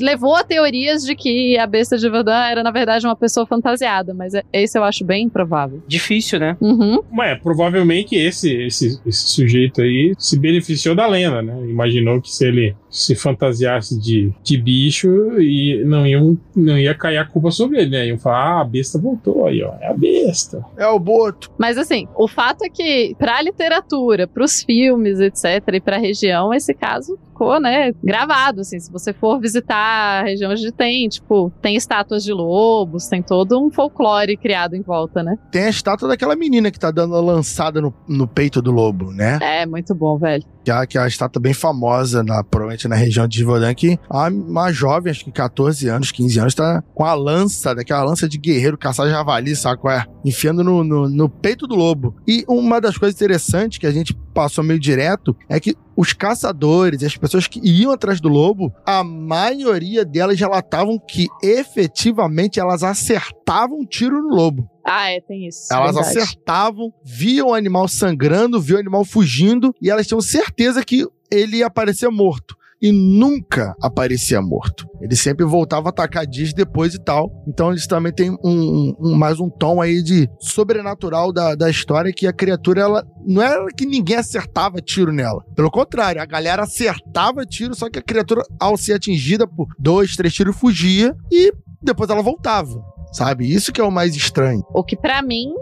levou a teorias de que a besta de Verdun era, na verdade, uma pessoa fantasiada. Mas é- esse eu acho bem improvável. Difícil, né? Uhum. Mas provavelmente esse, esse, esse sujeito aí se beneficiou da lenda, né? Imaginou que se ele se fantasiasse de, de bicho e não, iam, não ia cair a culpa sobre ele, né? Iam falar, ah, a besta voltou aí, ó. É a besta. É o Boto. Mas assim, o fato é que pra literatura, pros filmes, etc, e pra região, esse caso ficou, né, gravado, assim, se você for visitar a região onde tem, tipo, tem estátuas de lobos, tem todo um folclore criado em volta, né? Tem a estátua daquela menina que tá dando a lançada no, no peito do lobo, né? É, muito bom, velho. Que é, que é uma estátua bem famosa, na, provavelmente na região de Givaudan, que uma, uma jovem, acho que 14 anos, 15 anos, tá com a lança, daquela lança de guerreiro, caçar javali, sabe qual é? Enfiando no, no, no peito do lobo. E uma das coisas interessantes que a gente passou meio direto é que os caçadores e as pessoas que iam atrás do lobo, a maioria delas relatavam que efetivamente elas acertavam um tiro no lobo. Ah, é, tem isso. Elas verdade. acertavam, viam o animal sangrando, viam o animal fugindo e elas tinham certeza que ele ia aparecer morto. E nunca aparecia morto. Ele sempre voltava a atacar dias depois e tal. Então eles também têm um, um- um- mais um tom aí de sobrenatural da, da história que a criatura, ela não era que ninguém acertava tiro nela. Pelo contrário, a galera acertava tiro, só que a criatura, ao ser atingida por dois, três tiros, fugia e depois ela voltava. Sabe? Isso que é o mais estranho. O que pra mim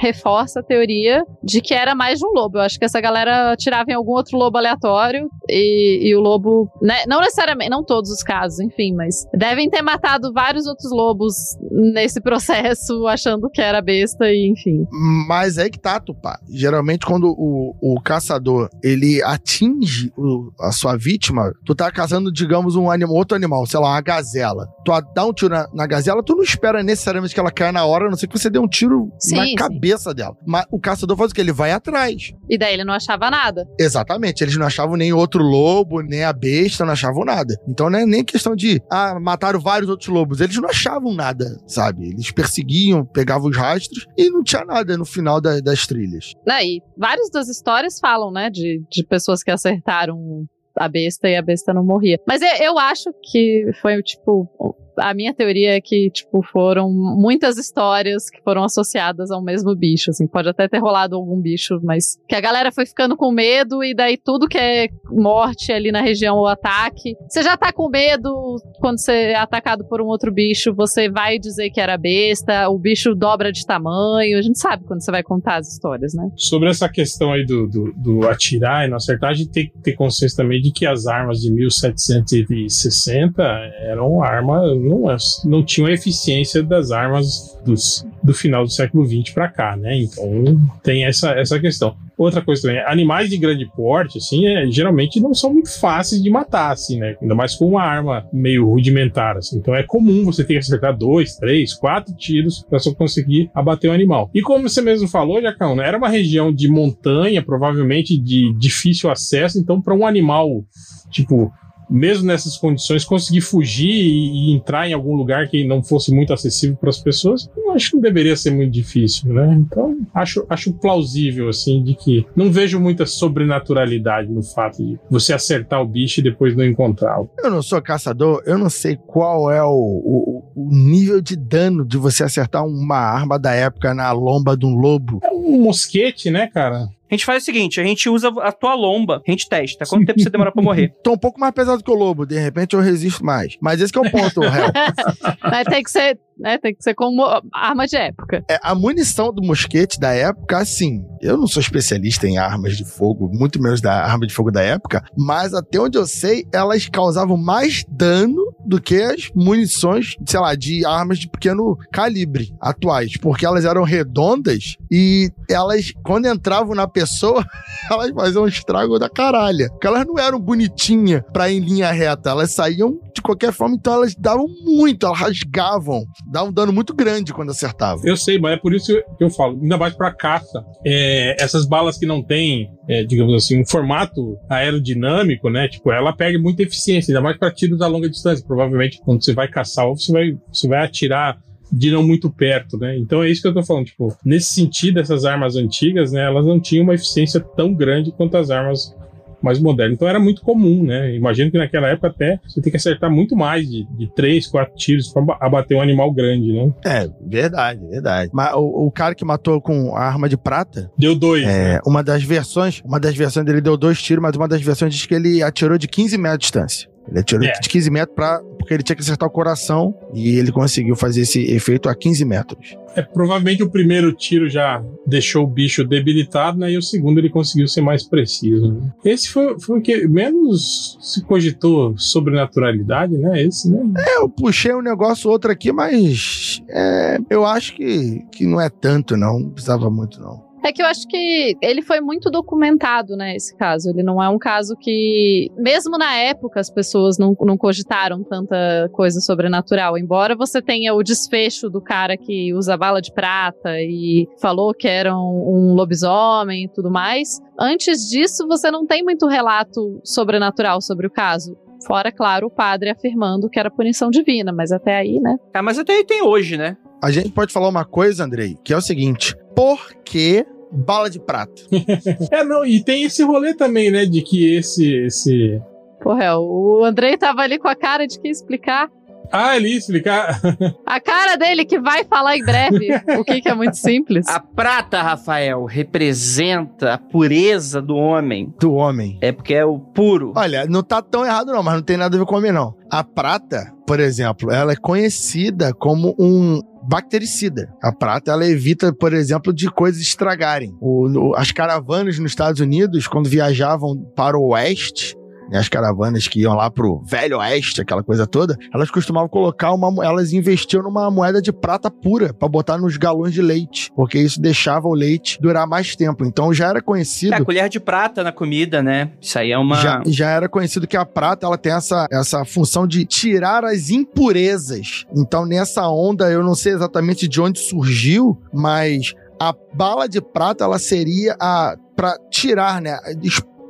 reforça a teoria de que era mais de um lobo. Eu acho que essa galera tirava em algum outro lobo aleatório e, e o lobo, né, não necessariamente, não todos os casos, enfim, mas devem ter matado vários outros lobos nesse processo, achando que era besta e enfim. Mas é que tá, Tupá. Geralmente, quando o, o caçador ele atinge o- a sua vítima, tu tá caçando, digamos, um animal, outro animal, sei lá, uma gazela. Tu dá um tiro na, na gazela, tu não espera necessariamente que ela caia na hora, a não ser que você dê um tiro Sim, na sim. cabeça cabeça dela. Mas o caçador faz o que? Ele vai atrás. E daí ele não achava nada. Exatamente. Eles não achavam nem outro lobo, nem a besta, não achavam nada. Então não é nem questão de, ah, mataram vários outros lobos. Eles não achavam nada, sabe? Eles perseguiam, pegavam os rastros e não tinha nada no final da- das trilhas. Né, e várias das histórias falam, né, de, de pessoas que acertaram a besta e a besta não morria. Mas eu, eu acho que foi, tipo, a minha teoria é que, tipo, foram muitas histórias que foram associadas ao mesmo bicho, assim. Pode até ter rolado algum bicho, mas que a galera foi ficando com medo e daí tudo que é morte ali na região ou ataque. Você já tá com medo quando você é atacado por um outro bicho, você vai dizer que era besta, o bicho dobra de tamanho. A gente sabe quando você vai contar as histórias, né? Sobre essa questão aí do, do, do atirar e não acertar, a gente tem que ter consciência também de que as armas de 1760 eram armas, não, não tinham a eficiência das armas dos, do final do século XX para cá, né? Então tem essa, essa questão. Outra coisa também, animais de grande porte, assim, é, geralmente não são muito fáceis de matar, assim, né? Ainda mais com uma arma meio rudimentar, assim. Então é comum você ter que acertar dois, três, quatro tiros para só conseguir abater o animal. E como você mesmo falou, Jacão, né? era uma região de montanha, provavelmente de difícil acesso, então para um animal, tipo, mesmo nessas condições, conseguir fugir e, e entrar em algum lugar que não fosse muito acessível para as pessoas, eu acho que não deveria ser muito difícil, né? Então, acho, acho plausível, assim, de que não vejo muita sobrenaturalidade no fato de você acertar o bicho e depois não encontrá-lo. Eu não sou caçador, eu não sei qual é o, o, o nível de dano de você acertar uma arma da época na lomba de um lobo. É um mosquete, né, cara? A gente faz o seguinte, a gente usa a tua lomba, a gente testa. Quanto tempo você demora pra morrer? Tô um pouco mais pesado que o lobo, de repente eu resisto mais. Mas esse que é o ponto, réu. Mas tem que ser, né, tem que ser como arma de época. É, a munição do mosquete da época, assim, eu não sou especialista em armas de fogo, muito menos da arma de fogo da época, mas até onde eu sei, elas causavam mais dano do que as munições, sei lá, de armas de pequeno calibre atuais, porque elas eram redondas e elas, quando entravam na pessoa, elas faziam um estrago da caralha. Porque elas não eram bonitinhas pra ir em linha reta, elas saíam de qualquer forma, então elas davam muito, elas rasgavam, davam um dano muito grande quando acertavam. Eu sei, mas é por isso que eu falo, ainda mais pra caça. É, essas balas que não têm, é, digamos assim, um formato aerodinâmico, né? Tipo, ela perde muita eficiência, ainda mais pra tiros a longa distância. Provavelmente, quando você vai caçar, você vai, você vai atirar de não muito perto, né? Então é isso que eu tô falando, tipo, nesse sentido, essas armas antigas, né, elas não tinham uma eficiência tão grande quanto as armas mais modernas. Então era muito comum, né? Imagino que naquela época até você tem que acertar muito mais de, de três, quatro tiros para abater um animal grande, né? É, verdade, verdade. Mas o, o cara que matou com a arma de prata, Deu dois. né? é, uma das versões, uma das versões dele deu dois tiros, mas uma das versões diz que ele atirou de 15 metros de distância. Ele atirou É. de 15 metros pra, porque ele tinha que acertar o coração e ele conseguiu fazer esse efeito a 15 metros. É, provavelmente o primeiro tiro já deixou o bicho debilitado, né? E o segundo ele conseguiu ser mais preciso. né? Esse foi, foi o que menos se cogitou sobrenaturalidade, né? Esse, né? É, eu puxei um negócio outro aqui, mas é, eu acho que, que não é tanto, não. Não precisava muito, não. É que eu acho que ele foi muito documentado, né, esse caso. Ele não é um caso que, mesmo na época, as pessoas não, não cogitaram tanta coisa sobrenatural. Embora você tenha o desfecho do cara que usa bala de prata e falou que era um, um lobisomem e tudo mais. Antes disso, você não tem muito relato sobrenatural sobre o caso. Fora, claro, o padre afirmando que era punição divina, mas até aí, né? Ah, mas até aí tem hoje, né? A gente pode falar uma coisa, Andrei, que é o seguinte: por que bala de prata? É, não, e tem esse rolê também, né? De que esse. esse... Porra, o Andrei tava ali com a cara de que explicar. Ah, ele ia explicar. A cara dele que vai falar em breve. o que, que é muito simples. A prata, Rafael, representa a pureza do homem. Do homem. É porque é o puro. Olha, não tá tão errado, não, mas não tem nada a ver com homem, não. A prata, por exemplo, ela é conhecida como um bactericida. A prata, ela evita, por exemplo, de coisas estragarem. O- as caravanas nos Estados Unidos, quando viajavam para o oeste, né, as caravanas que iam lá pro velho oeste, aquela coisa toda, elas costumavam colocar uma, elas investiam numa moeda de prata pura pra botar nos galões de leite, porque isso deixava o leite durar mais tempo. Então já era conhecido É, a colher de prata na comida, né? Isso aí é uma. já, já era conhecido que a prata ela tem essa, essa função de tirar as impurezas. Então, nessa onda, eu não sei exatamente de onde surgiu, mas a bala de prata ela seria a para tirar, né,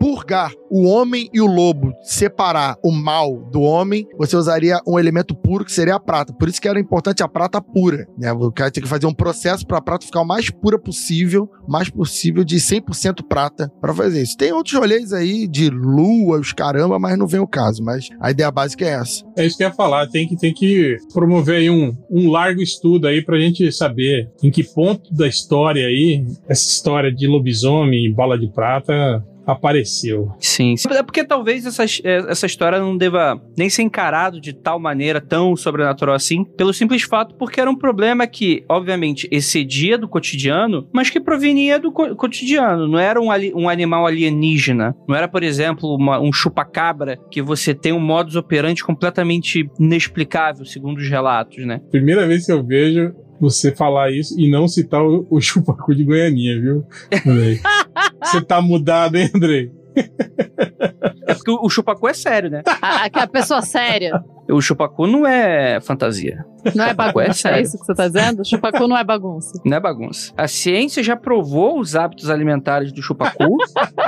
expurgar o homem e o lobo, separar o mal do homem, você usaria um elemento puro que seria a prata. Por isso que era importante a prata pura, né? O cara tinha que fazer um processo para a prata ficar o mais pura possível, mais possível de 100% prata para fazer isso. Tem outros rolês aí de lua, os caramba, mas não vem o caso, mas a ideia básica é essa. É isso que eu ia falar, tem que, tem que promover aí um, um largo estudo aí pra gente saber em que ponto da história aí, essa história de lobisomem e bala de prata apareceu. Sim, sim. É porque talvez essa, essa história não deva nem ser encarado de tal maneira tão sobrenatural assim, pelo simples fato porque era um problema que, obviamente, excedia do cotidiano, mas que provinia do co cotidiano. Não era um, um, animal alienígena. Não era, por exemplo, uma, um chupacabra que você tem um modus operandi completamente inexplicável, segundo os relatos, né? Primeira vez que eu vejo você falar isso e não citar o, o chupacu de Goianinha, viu? Você tá mudado, hein, Andrei? É porque o chupacu é sério, né? A, a pessoa séria. O chupacu não é fantasia. Não é bagunça, é, é, isso que você tá dizendo? O chupacu não é bagunça. Não é bagunça. A ciência já provou os hábitos alimentares do chupacu.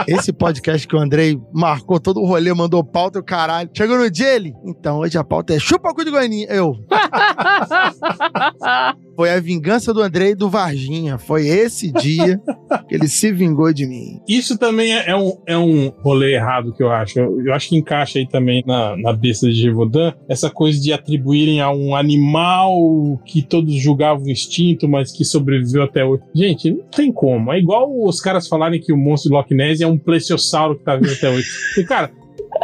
Esse podcast que o Andrei marcou todo o rolê, mandou pauta o caralho. Chegou no dia ele. Então, hoje a pauta é chupacu de Goianinha. Eu. Foi a vingança do Andrei e do Varginha. Foi esse dia que ele se vingou de mim. Isso também é, é um, é um rolê errado que eu acho. Eu, eu acho que encaixa aí também na, na besta de Gevodan essa coisa de atribuírem a um animal que todos julgavam extinto, mas que sobreviveu até hoje. Gente, não tem como. É igual os caras falarem que o monstro de Loch Ness é um plesiosauro que tá vivo até hoje. E, cara,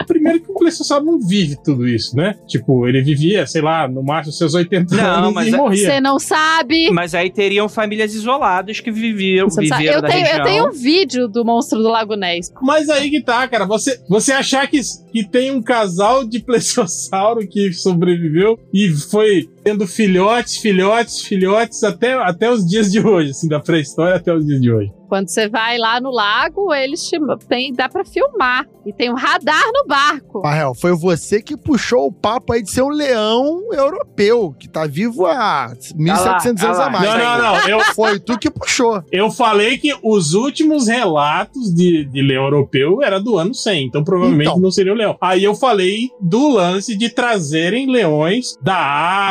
Primeiro que o Plesiosauro não vive tudo isso, né? Tipo, ele vivia, sei lá, no máximo seus 80 não, anos mas e morria. Você não sabe. Mas aí teriam famílias isoladas que viviam, viveram eu da tenho, região. Eu tenho um vídeo do monstro do Lago Ness. Mas aí que tá, cara. Você, você achar que, que tem um casal de plesiosauro que sobreviveu e foi tendo filhotes, filhotes, filhotes até, até os dias de hoje, assim, da pré-história até os dias de hoje. Quando você vai lá no lago, eles te, tem, dá para filmar. E tem um radar no barco. Rael, foi você que puxou o papo aí de ser um leão europeu, que tá vivo há 1700 anos a mais. Não, não, não. Eu, foi tu que puxou. Eu falei que os últimos relatos de, de leão europeu era do ano 100, então provavelmente então. não seria o leão. Aí eu falei do lance de trazerem leões da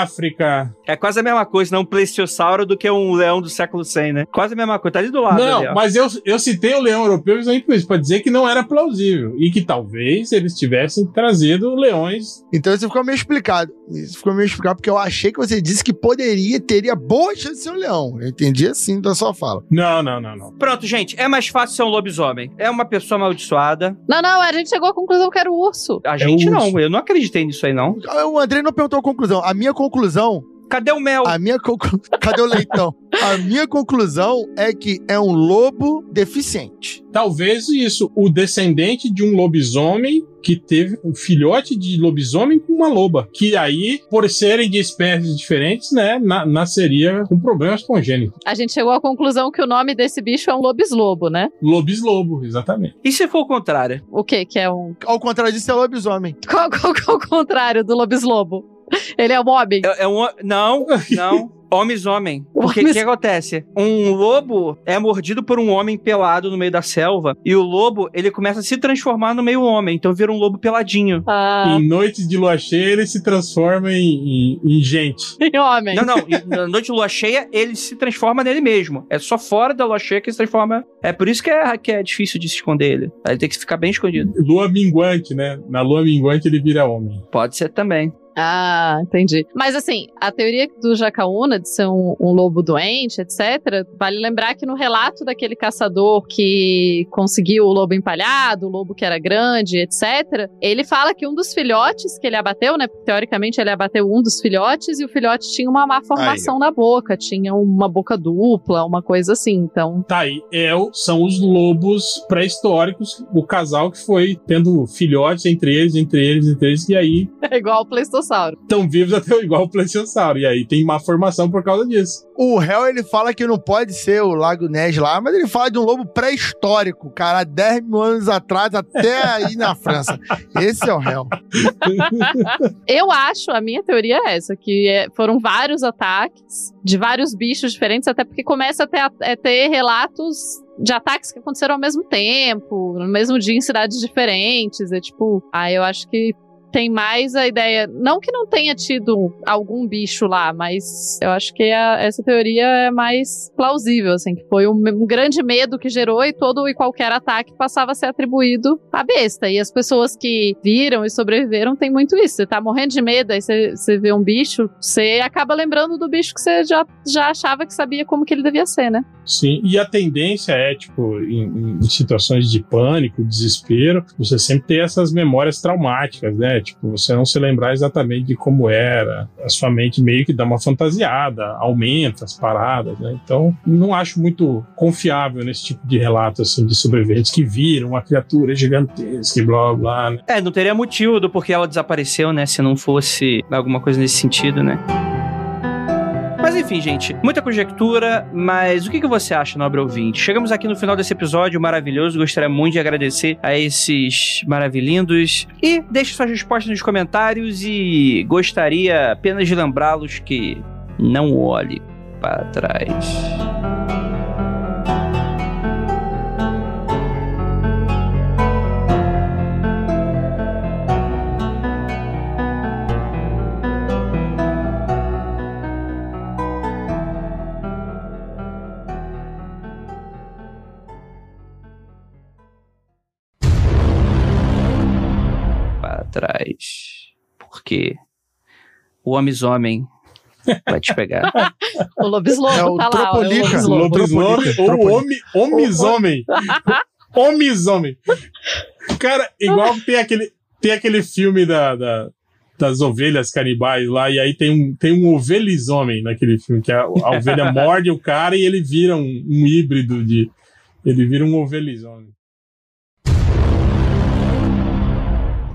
África. África É quase a mesma coisa, não um plesiosauro do que um leão do século 100, né? Quase a mesma coisa, tá ali do lado. Não, ali, mas eu, eu citei o leão europeu exatamente isso, pra dizer que não era plausível e que talvez eles tivessem trazido leões. Então isso ficou meio explicado. Isso ficou meio explicado porque eu achei que você disse que poderia, teria boa chance de ser um leão. Eu entendi assim da sua fala. Não, não, não, não. Pronto, gente, é mais fácil ser um lobisomem. É uma pessoa amaldiçoada. Não, não, a gente chegou à conclusão que era o urso. A é gente não, eu não acreditei nisso aí, não. O André não perguntou a conclusão. A minha conclusão Cadê o mel? A minha conclu... Cadê o leitão? A minha conclusão é que é um lobo deficiente. Talvez isso, o descendente de um lobisomem que teve um filhote de lobisomem com uma loba, que aí, por serem de espécies diferentes, né, na, nasceria com problemas congênitos. A gente chegou à conclusão que o nome desse bicho é um lobislobo, né? Lobislobo, exatamente. E se for o contrário? O que que é um... Ao contrário disso é lobisomem. Qual, qual, qual é o contrário do lobislobo? Ele é um homem? É, é um... Não, não. Homens-homem. Porque o que acontece? Um lobo é mordido por um homem pelado no meio da selva e o lobo, ele começa a se transformar no meio homem, então vira um lobo peladinho. Ah. Em noites de lua cheia, ele se transforma em, em, em gente. Em homem. Não, não. Na noite de lua cheia, ele se transforma nele mesmo. É só fora da lua cheia que ele se transforma. É por isso que é, que é difícil de se esconder ele. Ele tem que ficar bem escondido. Lua minguante, né? Na lua minguante ele vira homem. Pode ser também. Ah, entendi. Mas assim, a teoria do Jacaúna de ser um, um, lobo doente, etc., vale lembrar que no relato daquele caçador que conseguiu o lobo empalhado, o lobo que era grande, etc., ele fala que um dos filhotes que ele abateu, né? Teoricamente ele abateu um dos filhotes e o filhote tinha uma má formação aí. na boca, tinha uma boca dupla, uma coisa assim. Então. Tá aí. É, são os lobos pré-históricos, o casal que foi tendo filhotes entre eles, entre eles, entre eles, e aí. É igual o PlayStation plesiosauro. Estão vivos até igual o plesiosauro. E aí tem má formação por causa disso. O réu, ele fala que não pode ser o Lago Ness lá, mas ele fala de um lobo pré-histórico, cara, há 10 mil anos atrás, até aí na França. Esse é o réu. Eu acho, a minha teoria é essa, que é- foram vários ataques de vários bichos diferentes, até porque começa a ter, a ter relatos de ataques que aconteceram ao mesmo tempo, no mesmo dia em cidades diferentes. É tipo, ah, eu acho que tem mais a ideia. Não que não tenha tido algum bicho lá, mas eu acho que a- essa teoria é mais plausível, assim, que foi um, um grande medo que gerou e todo e qualquer ataque passava a ser atribuído à besta. E as pessoas que viram e sobreviveram têm muito isso. Você tá morrendo de medo, aí você, você vê um bicho, você acaba lembrando do bicho que você já, já achava que sabia como que ele devia ser, né? Sim, e a tendência é, tipo, em, em situações de pânico, desespero, você sempre ter essas memórias traumáticas, né? Tipo, você não se lembrar exatamente de como era. A sua mente meio que dá uma fantasiada, aumenta as paradas, né? Então, não acho muito confiável nesse tipo de relato, assim, de sobreviventes que viram uma criatura gigantesca e blá blá. Né? É, não teria motivo do porquê ela desapareceu, né? Se não fosse alguma coisa nesse sentido, né? Mas enfim, gente, muita conjectura, mas o que, que você acha, nobre ouvinte? Chegamos aqui no final desse episódio maravilhoso, gostaria muito de agradecer a esses maravilhindos. E deixe suas respostas nos comentários e gostaria apenas de lembrá-los que não olhe para trás. Para trás. Porque o homem-homem vai te pegar. O lobislobo É o tá lá, é o Tropolica. lobislobo. Lobisomem ou homi- homem-homem. Homem-homem. Cara, igual tem aquele, tem aquele filme da, da- das ovelhas canibais lá, e aí tem um, tem um ovelhizomem naquele filme, que a, a ovelha morde o cara e ele vira um, um híbrido de. Ele vira um ovelizomem.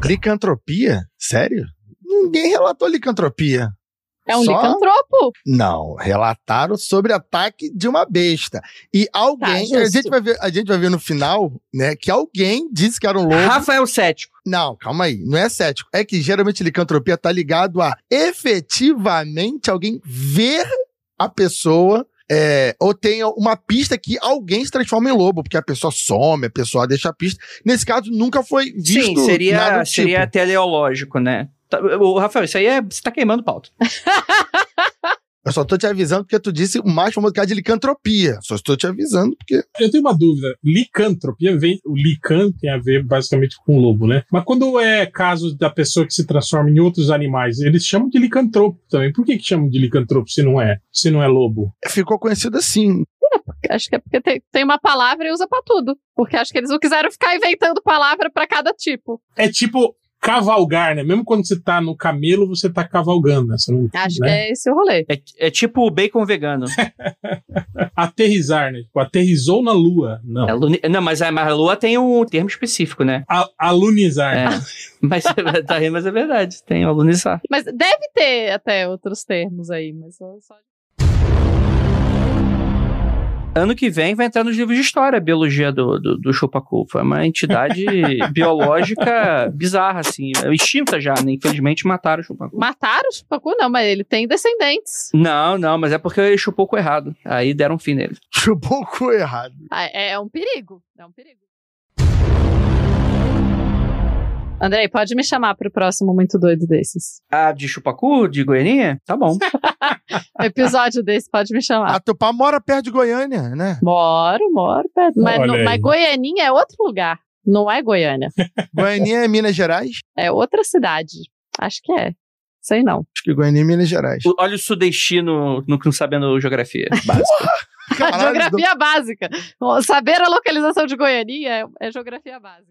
Licantropia? Sério? Ninguém relatou licantropia. É um Só- licantropo. Não, relataram sobre ataque de uma besta. E alguém, Tá, a, gente vai ver, a gente vai ver no final, né, que alguém disse que era um lobo. Rafael Cético. Não, calma aí, não é cético. É que geralmente licantropia tá ligado a efetivamente alguém ver a pessoa é, ou tenha uma pista que alguém se transforma em lobo, porque a pessoa some, a pessoa deixa a pista. Nesse caso, nunca foi visto Sim, nada seria, do seria tipo. teleológico, né? Tá, Ô, Rafael, isso aí é. Você tá queimando pauta. Eu só tô te avisando porque tu disse o mais famoso caso de licantropia. Só estou te avisando porque Eu tenho uma dúvida. Licantropia vem. O lican tem a ver basicamente com o lobo, né? Mas quando é caso da pessoa que se transforma em outros animais, eles chamam de licantropo também. Por que, que chamam de licantropo se não é? Se não é lobo? ficou conhecido assim. Acho que é porque tem, tem uma palavra e usa pra tudo. Porque acho que eles não quiseram ficar inventando palavra pra cada tipo. É tipo cavalgar, né? Mesmo quando você tá no camelo, você tá cavalgando, né? Não, Acho né? que é esse o rolê. É, é tipo o bacon vegano. Aterrizar, né? Tipo, aterrizou na lua. Não. É luni- Não, mas a, mas a lua tem um termo específico, né? A- alunizar. É. Mas, tá mas é verdade. Tem alunizar. Mas deve ter até outros termos aí, mas só. Ano que vem vai entrar nos livros de história a biologia do, do, do chupacu. Foi uma entidade biológica bizarra, assim. Extinta já, né? Infelizmente mataram o chupacu. Mataram o Chupacu? Não, mas ele tem descendentes. Não, não, mas é porque ele chupou com errado. Aí deram um fim nele. Um pouco errado. Ah, É, é um perigo. É um perigo. Andrei, pode me chamar pro próximo muito doido desses. Ah, de chupacu? De Goianinha? Tá bom. Episódio desse, pode me chamar. A Tupá mora perto de Goiânia, né? Moro, moro. perto. Mas, Olha aí. mas Goianinha é outro lugar. Não é Goiânia. Goiânia é Minas Gerais? É outra cidade. Acho que é. Sei não. Acho que Goiânia é Minas Gerais. O- Olha o sudestino no, não sabendo geografia básica. Caralho, geografia básica. Saber a localização de Goianinha é, é geografia básica.